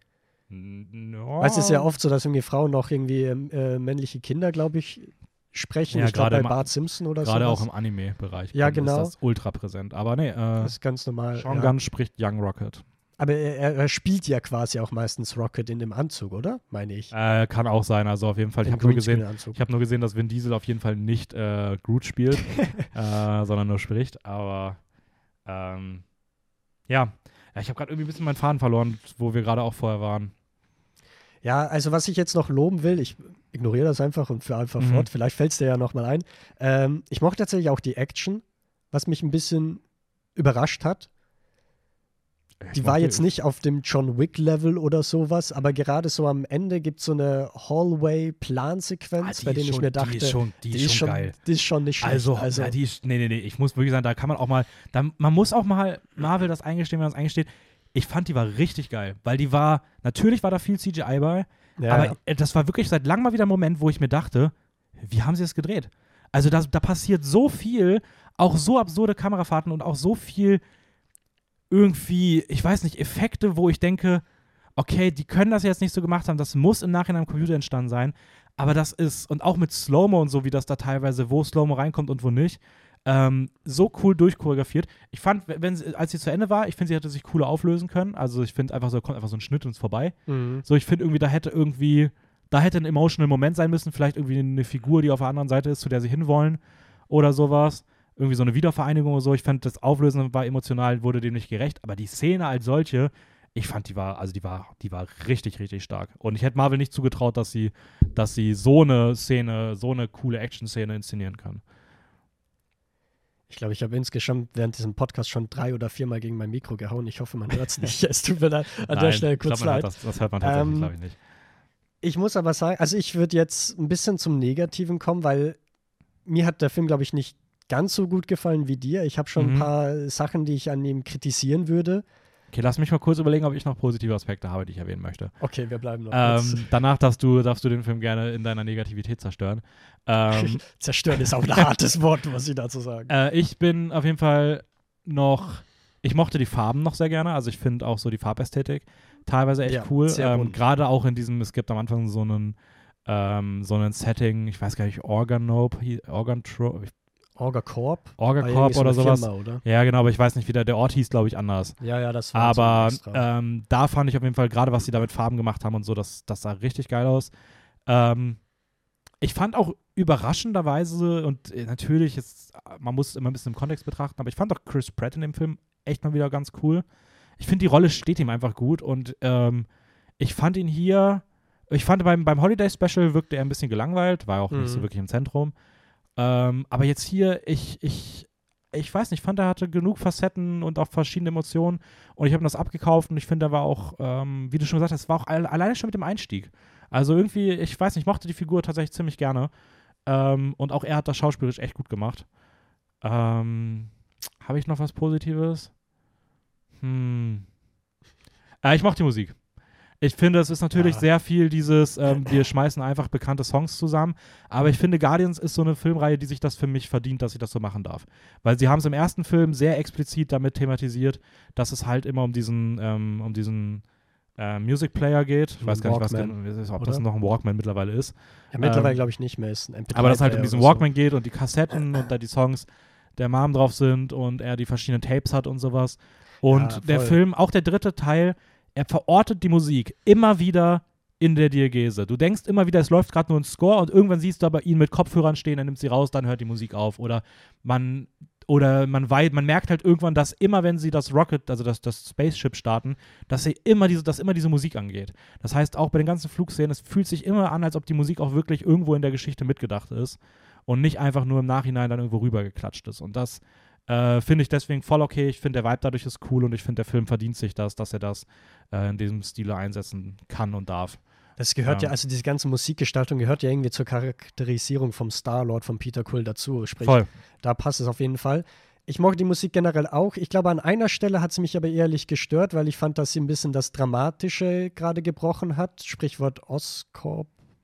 No. Weißt es ist ja oft so, dass irgendwie Frauen noch irgendwie ähm, äh, männliche Kinder, glaube ich, sprechen. Ja, ich glaube bei Bart Simpson oder so. Gerade auch im Anime-Bereich Ja, ist genau. das ultra präsent. Aber nee, äh, Das ist ganz normal. Sean ja. Gunn spricht Young Rocket. Aber er, er- spielt ja quasi auch meistens Rocket in dem Anzug, oder? Meine ich. Äh, kann auch sein, also auf jeden Fall. Ich habe nur gesehen, ich habe nur gesehen, dass Vin Diesel auf jeden Fall nicht äh, Groot spielt, [LAUGHS] äh, sondern nur spricht. Aber ähm, ja. ja, ich habe gerade irgendwie ein bisschen meinen Faden verloren, wo wir gerade auch vorher waren. Ja, also was ich jetzt noch loben will, ich ignoriere das einfach und führe einfach Mhm. fort. Vielleicht fällt es dir ja nochmal ein. Ähm, ich mochte tatsächlich auch die Action, was mich ein bisschen überrascht hat. Die war jetzt nicht auf dem John Wick-Level oder sowas, aber gerade so am Ende gibt es so eine Hallway-Plansequenz, Ah, die bei der ich mir dachte, die ist schon, die ist schon geil. Die ist schon nicht schlecht. Also, also ja, die ist, nee, nee, nee, ich muss wirklich sagen, da kann man auch mal, da, man muss auch mal Marvel das eingestehen, wenn man das eingesteht. Ich fand, die war richtig geil, weil die war, natürlich war da viel CGI bei, ja, aber ja. äh, das war wirklich seit langem mal wieder ein Moment, wo ich mir dachte, wie haben sie das gedreht? Also da, da passiert so viel, auch so absurde Kamerafahrten und auch so viel irgendwie, ich weiß nicht, Effekte, wo ich denke, okay, die können das jetzt nicht so gemacht haben, das muss im Nachhinein am Computer entstanden sein, aber das ist, und auch mit Slow-Mo und so, wie das da teilweise, wo Slow-Mo reinkommt und wo nicht, ähm, so cool durchchoreografiert. Ich fand, wenn sie, als sie zu Ende war, ich finde, sie hätte sich cooler auflösen können. Also ich finde einfach so, kommt einfach so ein Schnitt und ist vorbei. Mhm. So, ich finde irgendwie, da hätte irgendwie, da hätte ein emotional Moment sein müssen, vielleicht irgendwie eine Figur, die auf der anderen Seite ist, zu der sie hinwollen oder sowas. Irgendwie so eine Wiedervereinigung oder so. Ich fand, das Auflösen war emotional, wurde dem nicht gerecht, aber die Szene als solche, ich fand, die war, also die war, die war richtig, richtig stark. Und ich hätte Marvel nicht zugetraut, dass sie, dass sie so eine Szene, so eine coole Action-Szene inszenieren kann. Ich glaube, ich habe insgesamt während diesem Podcast schon drei oder viermal gegen mein Mikro gehauen. Ich hoffe, man hört es [LAUGHS] nicht. Es tut mir leid, an Nein, der Stelle kurz leid. Das, das hört man tatsächlich, Ähm, glaube ich, nicht. Ich muss aber sagen, also ich würde jetzt ein bisschen zum Negativen kommen, weil mir hat der Film, glaube ich, nicht ganz so gut gefallen wie dir. Ich habe schon Mhm. ein paar Sachen, die ich an ihm kritisieren würde. Okay, lass mich mal kurz überlegen, ob ich noch positive Aspekte habe, die ich erwähnen möchte. Okay, wir bleiben noch. Ähm, [LAUGHS] danach darfst du, darfst du den Film gerne in deiner Negativität zerstören. Ähm, [LAUGHS] Zerstören ist auch ein hartes Wort, muss ich dazu sagen. äh, ich bin auf jeden Fall noch, ich mochte die Farben noch sehr gerne. Also ich finde auch so die Farbästhetik teilweise echt Ja, cool. Ähm. Gerade auch in diesem, es gibt am Anfang so einen, ähm, so einen Setting, ich weiß gar nicht, Organope, Organtro, Orga Corp? Orgacorp oder sowas. Firma, oder? Ja, genau, aber ich weiß nicht, wie der, der Ort hieß, glaube ich, anders. Ja, ja, das war so Aber ähm, da fand ich auf jeden Fall, gerade was sie da mit Farben gemacht haben und so, das, das sah richtig geil aus. Ähm, ich fand auch überraschenderweise, und äh, natürlich, ist, man muss es immer ein bisschen im Kontext betrachten, aber ich fand auch Chris Pratt in dem Film echt mal wieder ganz cool. Ich finde, die Rolle steht ihm einfach gut und ähm, ich fand ihn hier, ich fand beim, beim Holiday Special wirkte er ein bisschen gelangweilt, war auch nicht so Mhm. wirklich im Zentrum. Ähm, aber jetzt hier, ich, ich, ich weiß nicht, ich fand, er hatte genug Facetten und auch verschiedene Emotionen und ich habe ihm das abgekauft und ich finde, er war auch, ähm, wie du schon gesagt hast, war auch alle, alleine schon mit dem Einstieg. Also irgendwie, ich weiß nicht, ich mochte die Figur tatsächlich ziemlich gerne. Ähm, und auch er hat das schauspielerisch echt gut gemacht. Ähm, habe ich noch was Positives? Hm. Äh, ich mochte die Musik. Ich finde, es ist natürlich Ja. sehr viel dieses, ähm, wir schmeißen einfach bekannte Songs zusammen. Aber ich finde, Guardians ist so eine Filmreihe, die sich das für mich verdient, dass ich das so machen darf. Weil sie haben es im ersten Film sehr explizit damit thematisiert, dass es halt immer um diesen, ähm, um diesen äh, Music Player geht. Ich weiß gar nicht, was Walkman, genau, ob das oder? noch ein Walkman mittlerweile ist. ja, mittlerweile ähm, glaube ich nicht mehr. Ist ein MP3 Aber dass halt um diesen oder so. Walkman geht und die Kassetten und da die Songs der Mom drauf sind und er die verschiedenen Tapes hat und sowas. Und Ja, der. Film, auch der dritte Teil, er verortet die Musik immer wieder in der Diagese. Du denkst immer wieder, es läuft gerade nur ein Score und irgendwann siehst du aber ihn mit Kopfhörern stehen, er nimmt sie raus, dann hört die Musik auf. Oder man oder man wei man merkt halt irgendwann, dass immer wenn sie das Rocket, also das, das Spaceship starten, dass sie immer diese, dass immer diese Musik angeht. Das heißt, auch bei den ganzen Flugszenen, es fühlt sich immer an, als ob die Musik auch wirklich irgendwo in der Geschichte mitgedacht ist und nicht einfach nur im Nachhinein dann irgendwo rübergeklatscht ist. Und das äh, finde ich deswegen voll okay. Ich finde, der Vibe dadurch ist cool und ich finde, der Film verdient sich das, dass er das äh, in diesem Stile einsetzen kann und darf. Das gehört ja. Ja. also diese ganze Musikgestaltung gehört ja irgendwie zur Charakterisierung vom Star-Lord von Peter Quill dazu. Sprich, Voll. da passt es auf jeden Fall. Ich mochte die Musik generell auch. Ich glaube, an einer Stelle hat sie mich aber ehrlich gestört, weil ich fand, dass sie ein bisschen das Dramatische gerade gebrochen hat. Sprichwort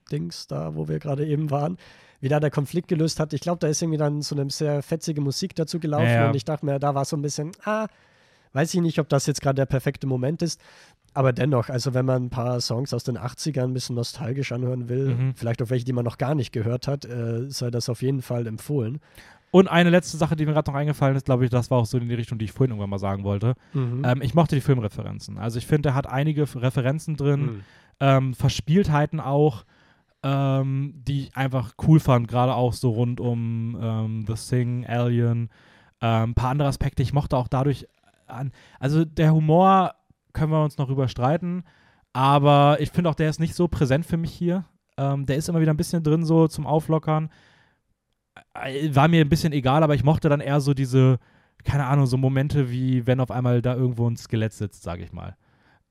Oscorp-Dings, da wo wir gerade eben waren. Wie da der Konflikt gelöst hat. Ich glaube, da ist irgendwie dann so eine sehr fetzige Musik dazu gelaufen Ja, ja. und ich dachte mir, da war so ein bisschen, ah, weiß ich nicht, ob das jetzt gerade der perfekte Moment ist. Aber dennoch, also wenn man ein paar Songs aus den 80ern ein bisschen nostalgisch anhören will, Mhm. vielleicht auch welche, die man noch gar nicht gehört hat, äh, sei das auf jeden Fall empfohlen. Und eine letzte Sache, die mir gerade noch eingefallen ist, glaube ich, das war auch so in die Richtung, die ich vorhin irgendwann mal sagen wollte. Mhm. Ähm, ich mochte die Filmreferenzen. Also ich finde, er hat einige Referenzen drin, Mhm. ähm, Verspieltheiten auch, ähm, die ich einfach cool fand, gerade auch so rund um ähm, The Thing, Alien, ähm, ein paar andere Aspekte. Ich mochte auch dadurch an, also der Humor können wir uns noch überstreiten, aber ich finde auch, der ist nicht so präsent für mich hier. Ähm, der ist immer wieder ein bisschen drin, so zum Auflockern. Äh, War mir ein bisschen egal, aber ich mochte dann eher so diese, keine Ahnung, so Momente wie, wenn auf einmal da irgendwo ein Skelett sitzt, sage ich mal.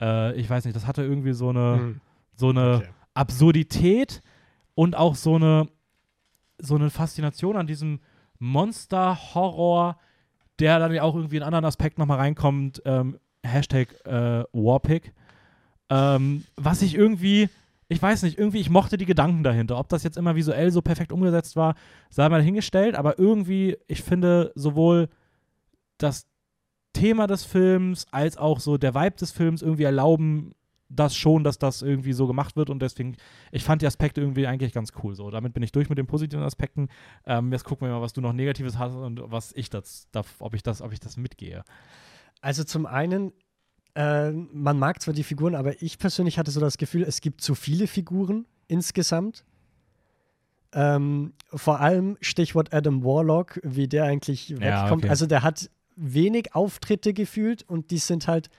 Äh, ich weiß nicht, das hatte irgendwie so eine, Mhm. so eine Okay. Absurdität und auch so eine, so eine Faszination an diesem Monster-Horror, der dann ja auch irgendwie in einen anderen Aspekt nochmal reinkommt. Ähm, Hashtag äh, Warpick. Ähm, was ich irgendwie, ich weiß nicht, irgendwie, ich mochte die Gedanken dahinter. Ob das jetzt immer visuell so perfekt umgesetzt war, sei mal dahingestellt, aber irgendwie, ich finde sowohl das Thema des Films als auch so der Vibe des Films irgendwie erlauben das schon, dass das irgendwie so gemacht wird und deswegen, ich fand die Aspekte irgendwie eigentlich ganz cool. So, damit bin ich durch mit den positiven Aspekten. Ähm, jetzt gucken wir mal, was du noch Negatives hast und was ich das, da, ob ich das, ob ich das mitgehe. Also zum einen, äh, man mag zwar die Figuren, aber ich persönlich hatte so das Gefühl, es gibt zu viele Figuren insgesamt. Ähm, vor allem Stichwort Adam Warlock, wie der eigentlich Ja, wegkommt. okay. Also der hat wenig Auftritte gefühlt und die sind halt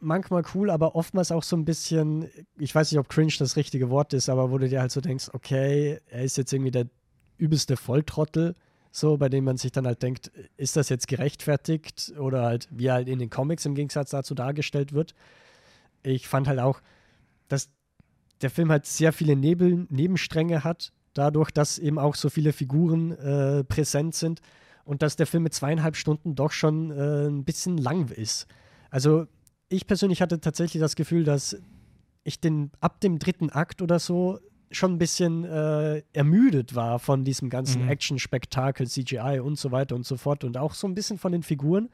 manchmal cool, aber oftmals auch so ein bisschen, ich weiß nicht, ob cringe das richtige Wort ist, aber wo du dir halt so denkst, okay, er ist jetzt irgendwie der übelste Volltrottel, so, bei dem man sich dann halt denkt, ist das jetzt gerechtfertigt oder halt, wie halt in den Comics im Gegensatz dazu dargestellt wird. Ich fand halt auch, dass der Film halt sehr viele Nebel, Nebenstränge hat, dadurch, dass eben auch so viele Figuren äh, präsent sind und dass der Film mit zweieinhalb Stunden doch schon äh, ein bisschen lang ist. Also ich persönlich hatte tatsächlich das Gefühl, dass ich den ab dem dritten Akt oder so schon ein bisschen äh, ermüdet war von diesem ganzen mhm. Action-Spektakel, CGI und so weiter und so fort und auch so ein bisschen von den Figuren.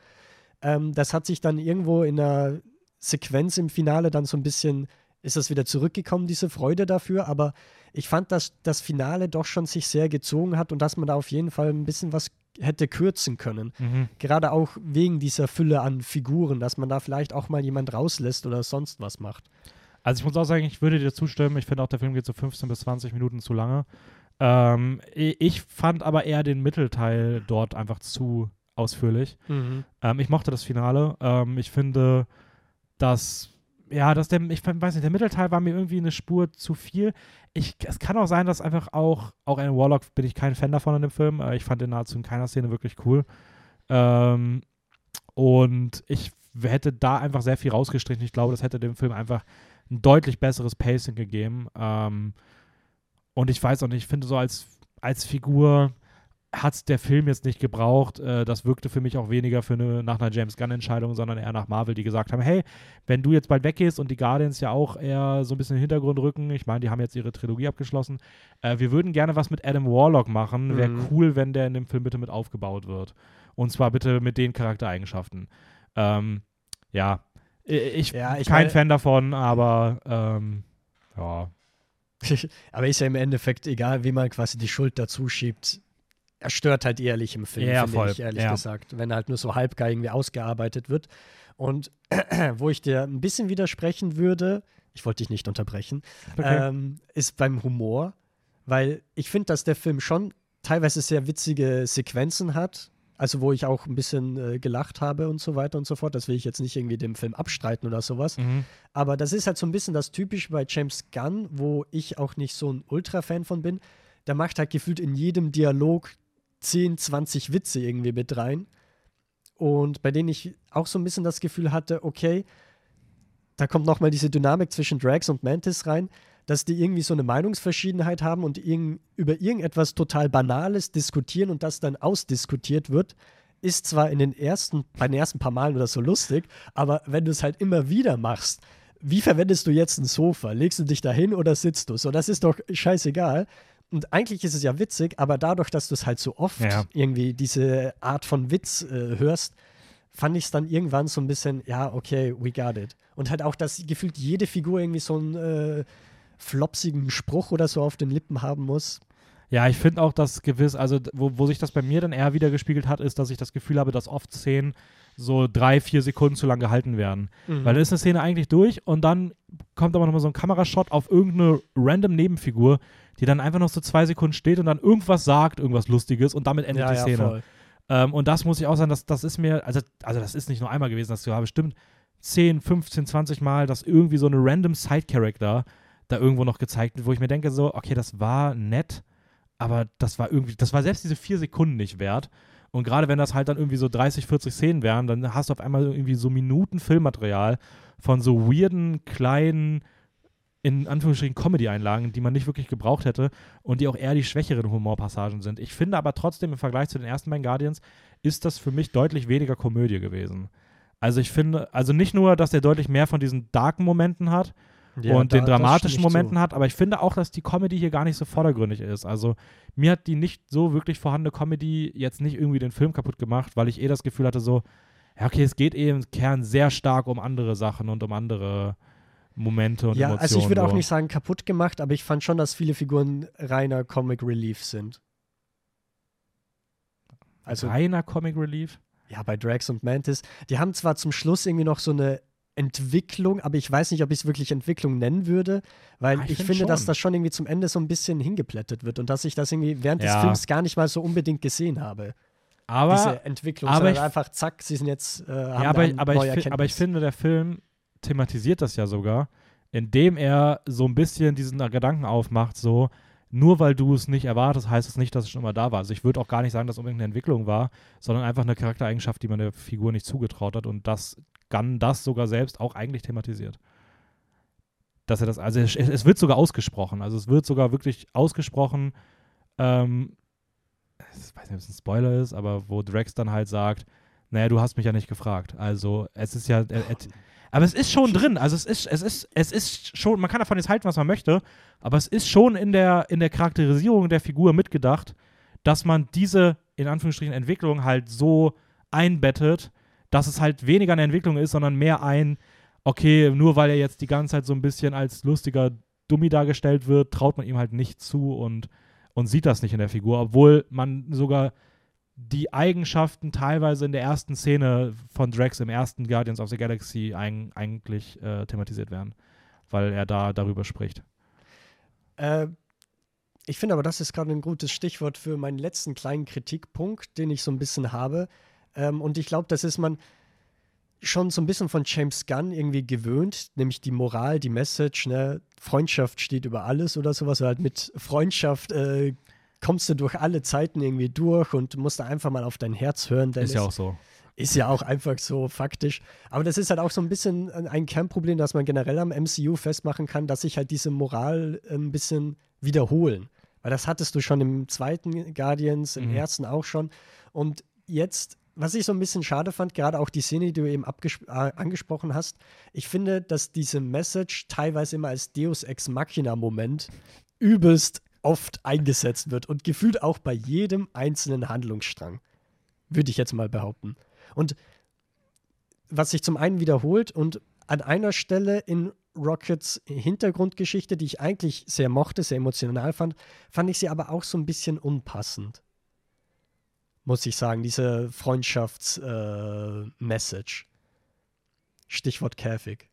Ähm, das hat sich dann irgendwo in einer Sequenz im Finale dann so ein bisschen, ist das wieder zurückgekommen, diese Freude dafür, aber ich fand, dass das Finale doch schon sich sehr gezogen hat und dass man da auf jeden Fall ein bisschen was hätte kürzen können. Mhm. Gerade auch wegen dieser Fülle an Figuren, dass man da vielleicht auch mal jemand rauslässt oder sonst was macht. Also ich muss auch sagen, ich würde dir zustimmen. Ich finde auch, der Film geht so 15 bis 20 Minuten zu lange. Ähm, ich fand aber eher den Mittelteil dort einfach zu ausführlich. Mhm. Ähm, ich mochte das Finale. Ähm, ich finde, dass ja, dass der, ich weiß nicht, der Mittelteil war mir irgendwie eine Spur zu viel. Ich, es kann auch sein, dass einfach auch, auch Alan Warlock bin ich kein Fan davon in dem Film. Ich fand den nahezu in keiner Szene wirklich cool. Ähm, und ich hätte da einfach sehr viel rausgestrichen. Ich glaube, das hätte dem Film einfach ein deutlich besseres Pacing gegeben. Ähm, und ich weiß auch nicht, ich finde so als, als Figur, hat es der Film jetzt nicht gebraucht. Äh, das wirkte für mich auch weniger für eine, nach einer James Gunn-Entscheidung, sondern eher nach Marvel, die gesagt haben, hey, wenn du jetzt bald weggehst und die Guardians ja auch eher so ein bisschen in den Hintergrund rücken, ich meine, die haben jetzt ihre Trilogie abgeschlossen, äh, wir würden gerne was mit Adam Warlock machen. Wäre mhm. cool, wenn der in dem Film bitte mit aufgebaut wird. Und zwar bitte mit den Charaktereigenschaften. Ähm, ja, ich, ja, ich kein Fan davon, aber ähm, ja. [LAUGHS] aber ist ja im Endeffekt egal, wie man quasi die Schuld dazu schiebt er stört halt ehrlich im Film, ja, finde ich, ehrlich ja. gesagt, wenn er halt nur so halbgar irgendwie ausgearbeitet wird. Und [CLEARS THROAT] wo ich dir ein bisschen widersprechen würde, ich wollte dich nicht unterbrechen, okay. ähm, ist beim Humor, weil ich finde, dass der Film schon teilweise sehr witzige Sequenzen hat, also wo ich auch ein bisschen äh, gelacht habe und so weiter und so fort. Das will ich jetzt nicht irgendwie dem Film abstreiten oder sowas. Mhm. Aber das ist halt so ein bisschen das Typische bei James Gunn, wo ich auch nicht so ein Ultra-Fan von bin. Der macht halt gefühlt in jedem Dialog 10, 20 Witze irgendwie mit rein. Und bei denen ich auch so ein bisschen das Gefühl hatte, okay, da kommt nochmal diese Dynamik zwischen Drax und Mantis rein, dass die irgendwie so eine Meinungsverschiedenheit haben und irg über irgendetwas total Banales diskutieren und das dann ausdiskutiert wird, ist zwar in den ersten, bei den ersten paar Malen oder so lustig, aber wenn du es halt immer wieder machst, wie verwendest du jetzt ein Sofa? Legst du dich dahin oder sitzt du? So, das ist doch scheißegal. Und eigentlich ist es ja witzig, aber dadurch, dass du es halt so oft ja. irgendwie diese Art von Witz äh, hörst, fand ich es dann irgendwann so ein bisschen, ja, okay, we got it. Und halt auch, dass gefühlt jede Figur irgendwie so einen äh, flopsigen Spruch oder so auf den Lippen haben muss. Ja, ich finde auch, dass gewiss, also wo, wo sich das bei mir dann eher wieder gespiegelt hat, ist, dass ich das Gefühl habe, dass oft Szenen so drei, vier Sekunden zu lang gehalten werden. Mhm. Weil dann ist eine Szene eigentlich durch und dann kommt aber nochmal so ein Kamerashot auf irgendeine random Nebenfigur, die dann einfach noch so zwei Sekunden steht und dann irgendwas sagt, irgendwas Lustiges und damit endet ja, die Szene. Ja, ähm, und das muss ich auch sagen, das, das ist mir, also, also das ist nicht nur einmal gewesen, das war bestimmt 10, 15, 20 Mal, dass irgendwie so eine random Side-Character da irgendwo noch gezeigt wird, wo ich mir denke, so, okay, das war nett, aber das war irgendwie, das war selbst diese vier Sekunden nicht wert. Und gerade wenn das halt dann irgendwie so 30, 40 Szenen wären, dann hast du auf einmal irgendwie so Minuten Filmmaterial von so weirden, kleinen, in Anführungsstrichen Comedy-Einlagen, die man nicht wirklich gebraucht hätte und die auch eher die schwächeren Humorpassagen sind. Ich finde aber trotzdem im Vergleich zu den ersten beiden Guardians ist das für mich deutlich weniger Komödie gewesen. Also ich finde, also nicht nur, dass der deutlich mehr von diesen darken Momenten hat ja, und da, den dramatischen Momenten so. hat, aber ich finde auch, dass die Comedy hier gar nicht so vordergründig ist. Also mir hat die nicht so wirklich vorhandene Comedy jetzt nicht irgendwie den Film kaputt gemacht, weil ich eh das Gefühl hatte so, ja okay, es geht eh im Kern sehr stark um andere Sachen und um andere Momente und ja, Emotionen. Also ich würde auch nicht sagen kaputt gemacht, aber ich fand schon, dass viele Figuren reiner Comic Relief sind. Also, reiner Comic Relief? Ja, bei Drax und Mantis. Die haben zwar zum Schluss irgendwie noch so eine Entwicklung, aber ich weiß nicht, ob ich es wirklich Entwicklung nennen würde, weil ah, ich, ich find finde, schon. dass das schon irgendwie zum Ende so ein bisschen hingeplättet wird und dass ich das irgendwie während ja. des Films gar nicht mal so unbedingt gesehen habe. Aber, Diese Entwicklung, aber ich, einfach zack, sie sind jetzt äh, ja, aber, aber, ich, aber ich finde, der Film thematisiert das ja sogar, indem er so ein bisschen diesen Gedanken aufmacht, so, nur weil du es nicht erwartest, heißt es nicht, dass es schon immer da war. Also ich würde auch gar nicht sagen, dass es unbedingt eine Entwicklung war, sondern einfach eine Charaktereigenschaft, die man der Figur nicht zugetraut hat und das Gunn das sogar selbst auch eigentlich thematisiert. Dass er das, also es, es wird sogar ausgesprochen, also es wird sogar wirklich ausgesprochen, ähm, ich weiß nicht, ob es ein Spoiler ist, aber wo Drax dann halt sagt, naja, du hast mich ja nicht gefragt. Also es ist ja, er, er, aber es ist schon drin. Also es ist, es ist, es ist schon, man kann davon jetzt halten, was man möchte, aber es ist schon in der, in der Charakterisierung der Figur mitgedacht, dass man diese, in Anführungsstrichen, Entwicklung halt so einbettet, dass es halt weniger eine Entwicklung ist, sondern mehr ein, okay, nur weil er jetzt die ganze Zeit so ein bisschen als lustiger Dummy dargestellt wird, traut man ihm halt nicht zu und, und sieht das nicht in der Figur, obwohl man sogar die Eigenschaften teilweise in der ersten Szene von Drax im ersten Guardians of the Galaxy ein, eigentlich äh, thematisiert werden, weil er da darüber spricht. Äh, ich finde aber, das ist gerade ein gutes Stichwort für meinen letzten kleinen Kritikpunkt, den ich so ein bisschen habe. Ähm, und ich glaube, das ist man schon so ein bisschen von James Gunn irgendwie gewöhnt, nämlich die Moral, die Message, ne? Freundschaft steht über alles oder sowas, oder halt mit Freundschaft äh, kommst du durch alle Zeiten irgendwie durch und musst da einfach mal auf dein Herz hören. Ist ja auch so. Ist ja auch einfach so faktisch. Aber das ist halt auch so ein bisschen ein Kernproblem, das man generell am MCU festmachen kann, dass sich halt diese Moral ein bisschen wiederholen. Weil das hattest du schon im zweiten Guardians, im mhm. ersten auch schon. Und jetzt, was ich so ein bisschen schade fand, gerade auch die Szene, die du eben äh, angesprochen hast, ich finde, dass diese Message teilweise immer als Deus Ex Machina-Moment übelst oft eingesetzt wird und gefühlt auch bei jedem einzelnen Handlungsstrang. Würde ich jetzt mal behaupten. Und was sich zum einen wiederholt und an einer Stelle in Rockets Hintergrundgeschichte, die ich eigentlich sehr mochte, sehr emotional fand, fand ich sie aber auch so ein bisschen unpassend. Muss ich sagen, diese Freundschafts-Message. Äh, Stichwort Käfig.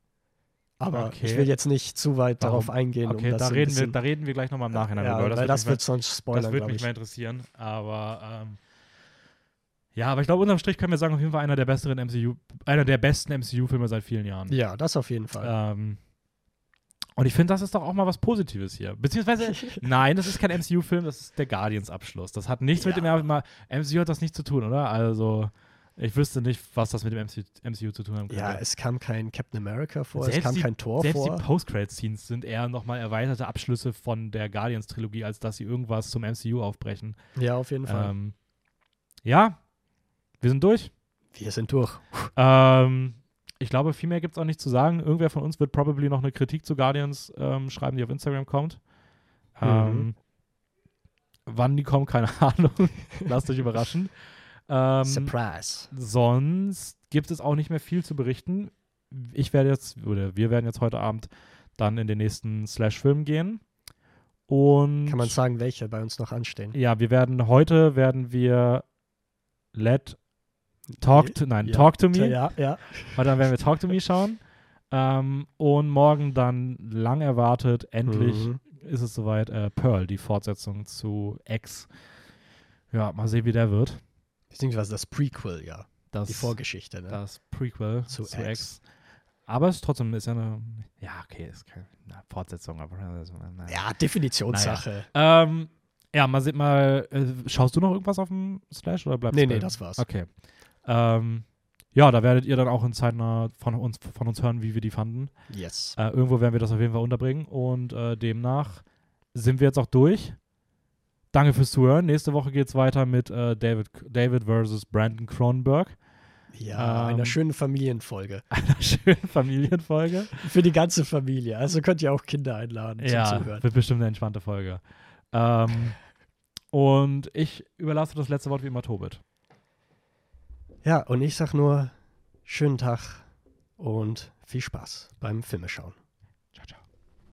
Aber okay. ich will jetzt nicht zu weit Warum? darauf eingehen. Okay, um da, reden wir, da reden wir gleich nochmal im Nachhinein ja, drüber. Das weil das wird sonst spoilern. Das würde mich mal interessieren. Aber ähm, ja, aber ich glaube, unterm Strich können wir sagen, auf jeden Fall einer der besseren MCU, einer der besten MCU-Filme seit vielen Jahren. Ja, das auf jeden Fall. Ähm, und ich finde, das ist doch auch mal was Positives hier. Beziehungsweise, [LAUGHS] nein, das ist kein MCU-Film, das ist der Guardians-Abschluss. Das hat nichts ja. mit dem MCU hat das nichts zu tun, oder? Also. Ich wüsste nicht, was das mit dem MCU, MCU zu tun hat. Ja, es kam kein Captain America vor, selbst es kam die, kein Tor selbst vor. Selbst die Post-Credit-Scenes sind eher nochmal erweiterte Abschlüsse von der Guardians-Trilogie, als dass sie irgendwas zum MCU aufbrechen. Ja, auf jeden Fall. Ähm, ja, wir sind durch. Wir sind durch. Ähm, ich glaube, viel mehr gibt es auch nicht zu sagen. Irgendwer von uns wird probably noch eine Kritik zu Guardians ähm, schreiben, die auf Instagram kommt. Mhm. Ähm, wann die kommt, keine [LAUGHS] Ahnung. Lasst euch überraschen. Ähm, Surprise. Sonst gibt es auch nicht mehr viel zu berichten. Ich werde jetzt, oder wir werden jetzt heute Abend dann in den nächsten Slash-Film gehen. Und Kann man sagen, welche bei uns noch anstehen? Ja, wir werden heute werden wir Let Talk to, nein, ja, Talk to Me. Ja, ja. Weil dann werden wir Talk to Me schauen. Ähm, und morgen dann lang erwartet, endlich mhm. ist es soweit, äh, Pearl, die Fortsetzung zu X. Ja, mal sehen, wie der wird. Beziehungsweise das Prequel, ja. Das, die Vorgeschichte, ne? Das Prequel zu, zu X. X. Aber es trotzdem ist ja eine, ja, okay, ist keine Fortsetzung, aber naja. Ja, Definitionssache. Naja. Ähm, ja, mal sieht mal, äh, schaust du noch irgendwas auf dem Slash oder bleibst du? Nee, nee, das war's. Okay. Ähm, ja, da werdet ihr dann auch in zeitnah von uns, von uns hören, wie wir die fanden. Yes. Äh, irgendwo werden wir das auf jeden Fall unterbringen und äh, demnach sind wir jetzt auch durch. Danke fürs Zuhören. Nächste Woche geht es weiter mit äh, David, David versus Brandon Cronenberg. Ja, ähm, einer schönen Familienfolge. [LAUGHS] Einer schönen Familienfolge. Für die ganze Familie. Also könnt ihr auch Kinder einladen ja, zum Zuhören. Wird bestimmt eine entspannte Folge. Ähm, [LAUGHS] und ich überlasse das letzte Wort wie immer Tobit. Ja, und ich sag nur schönen Tag und viel Spaß beim Filmeschauen.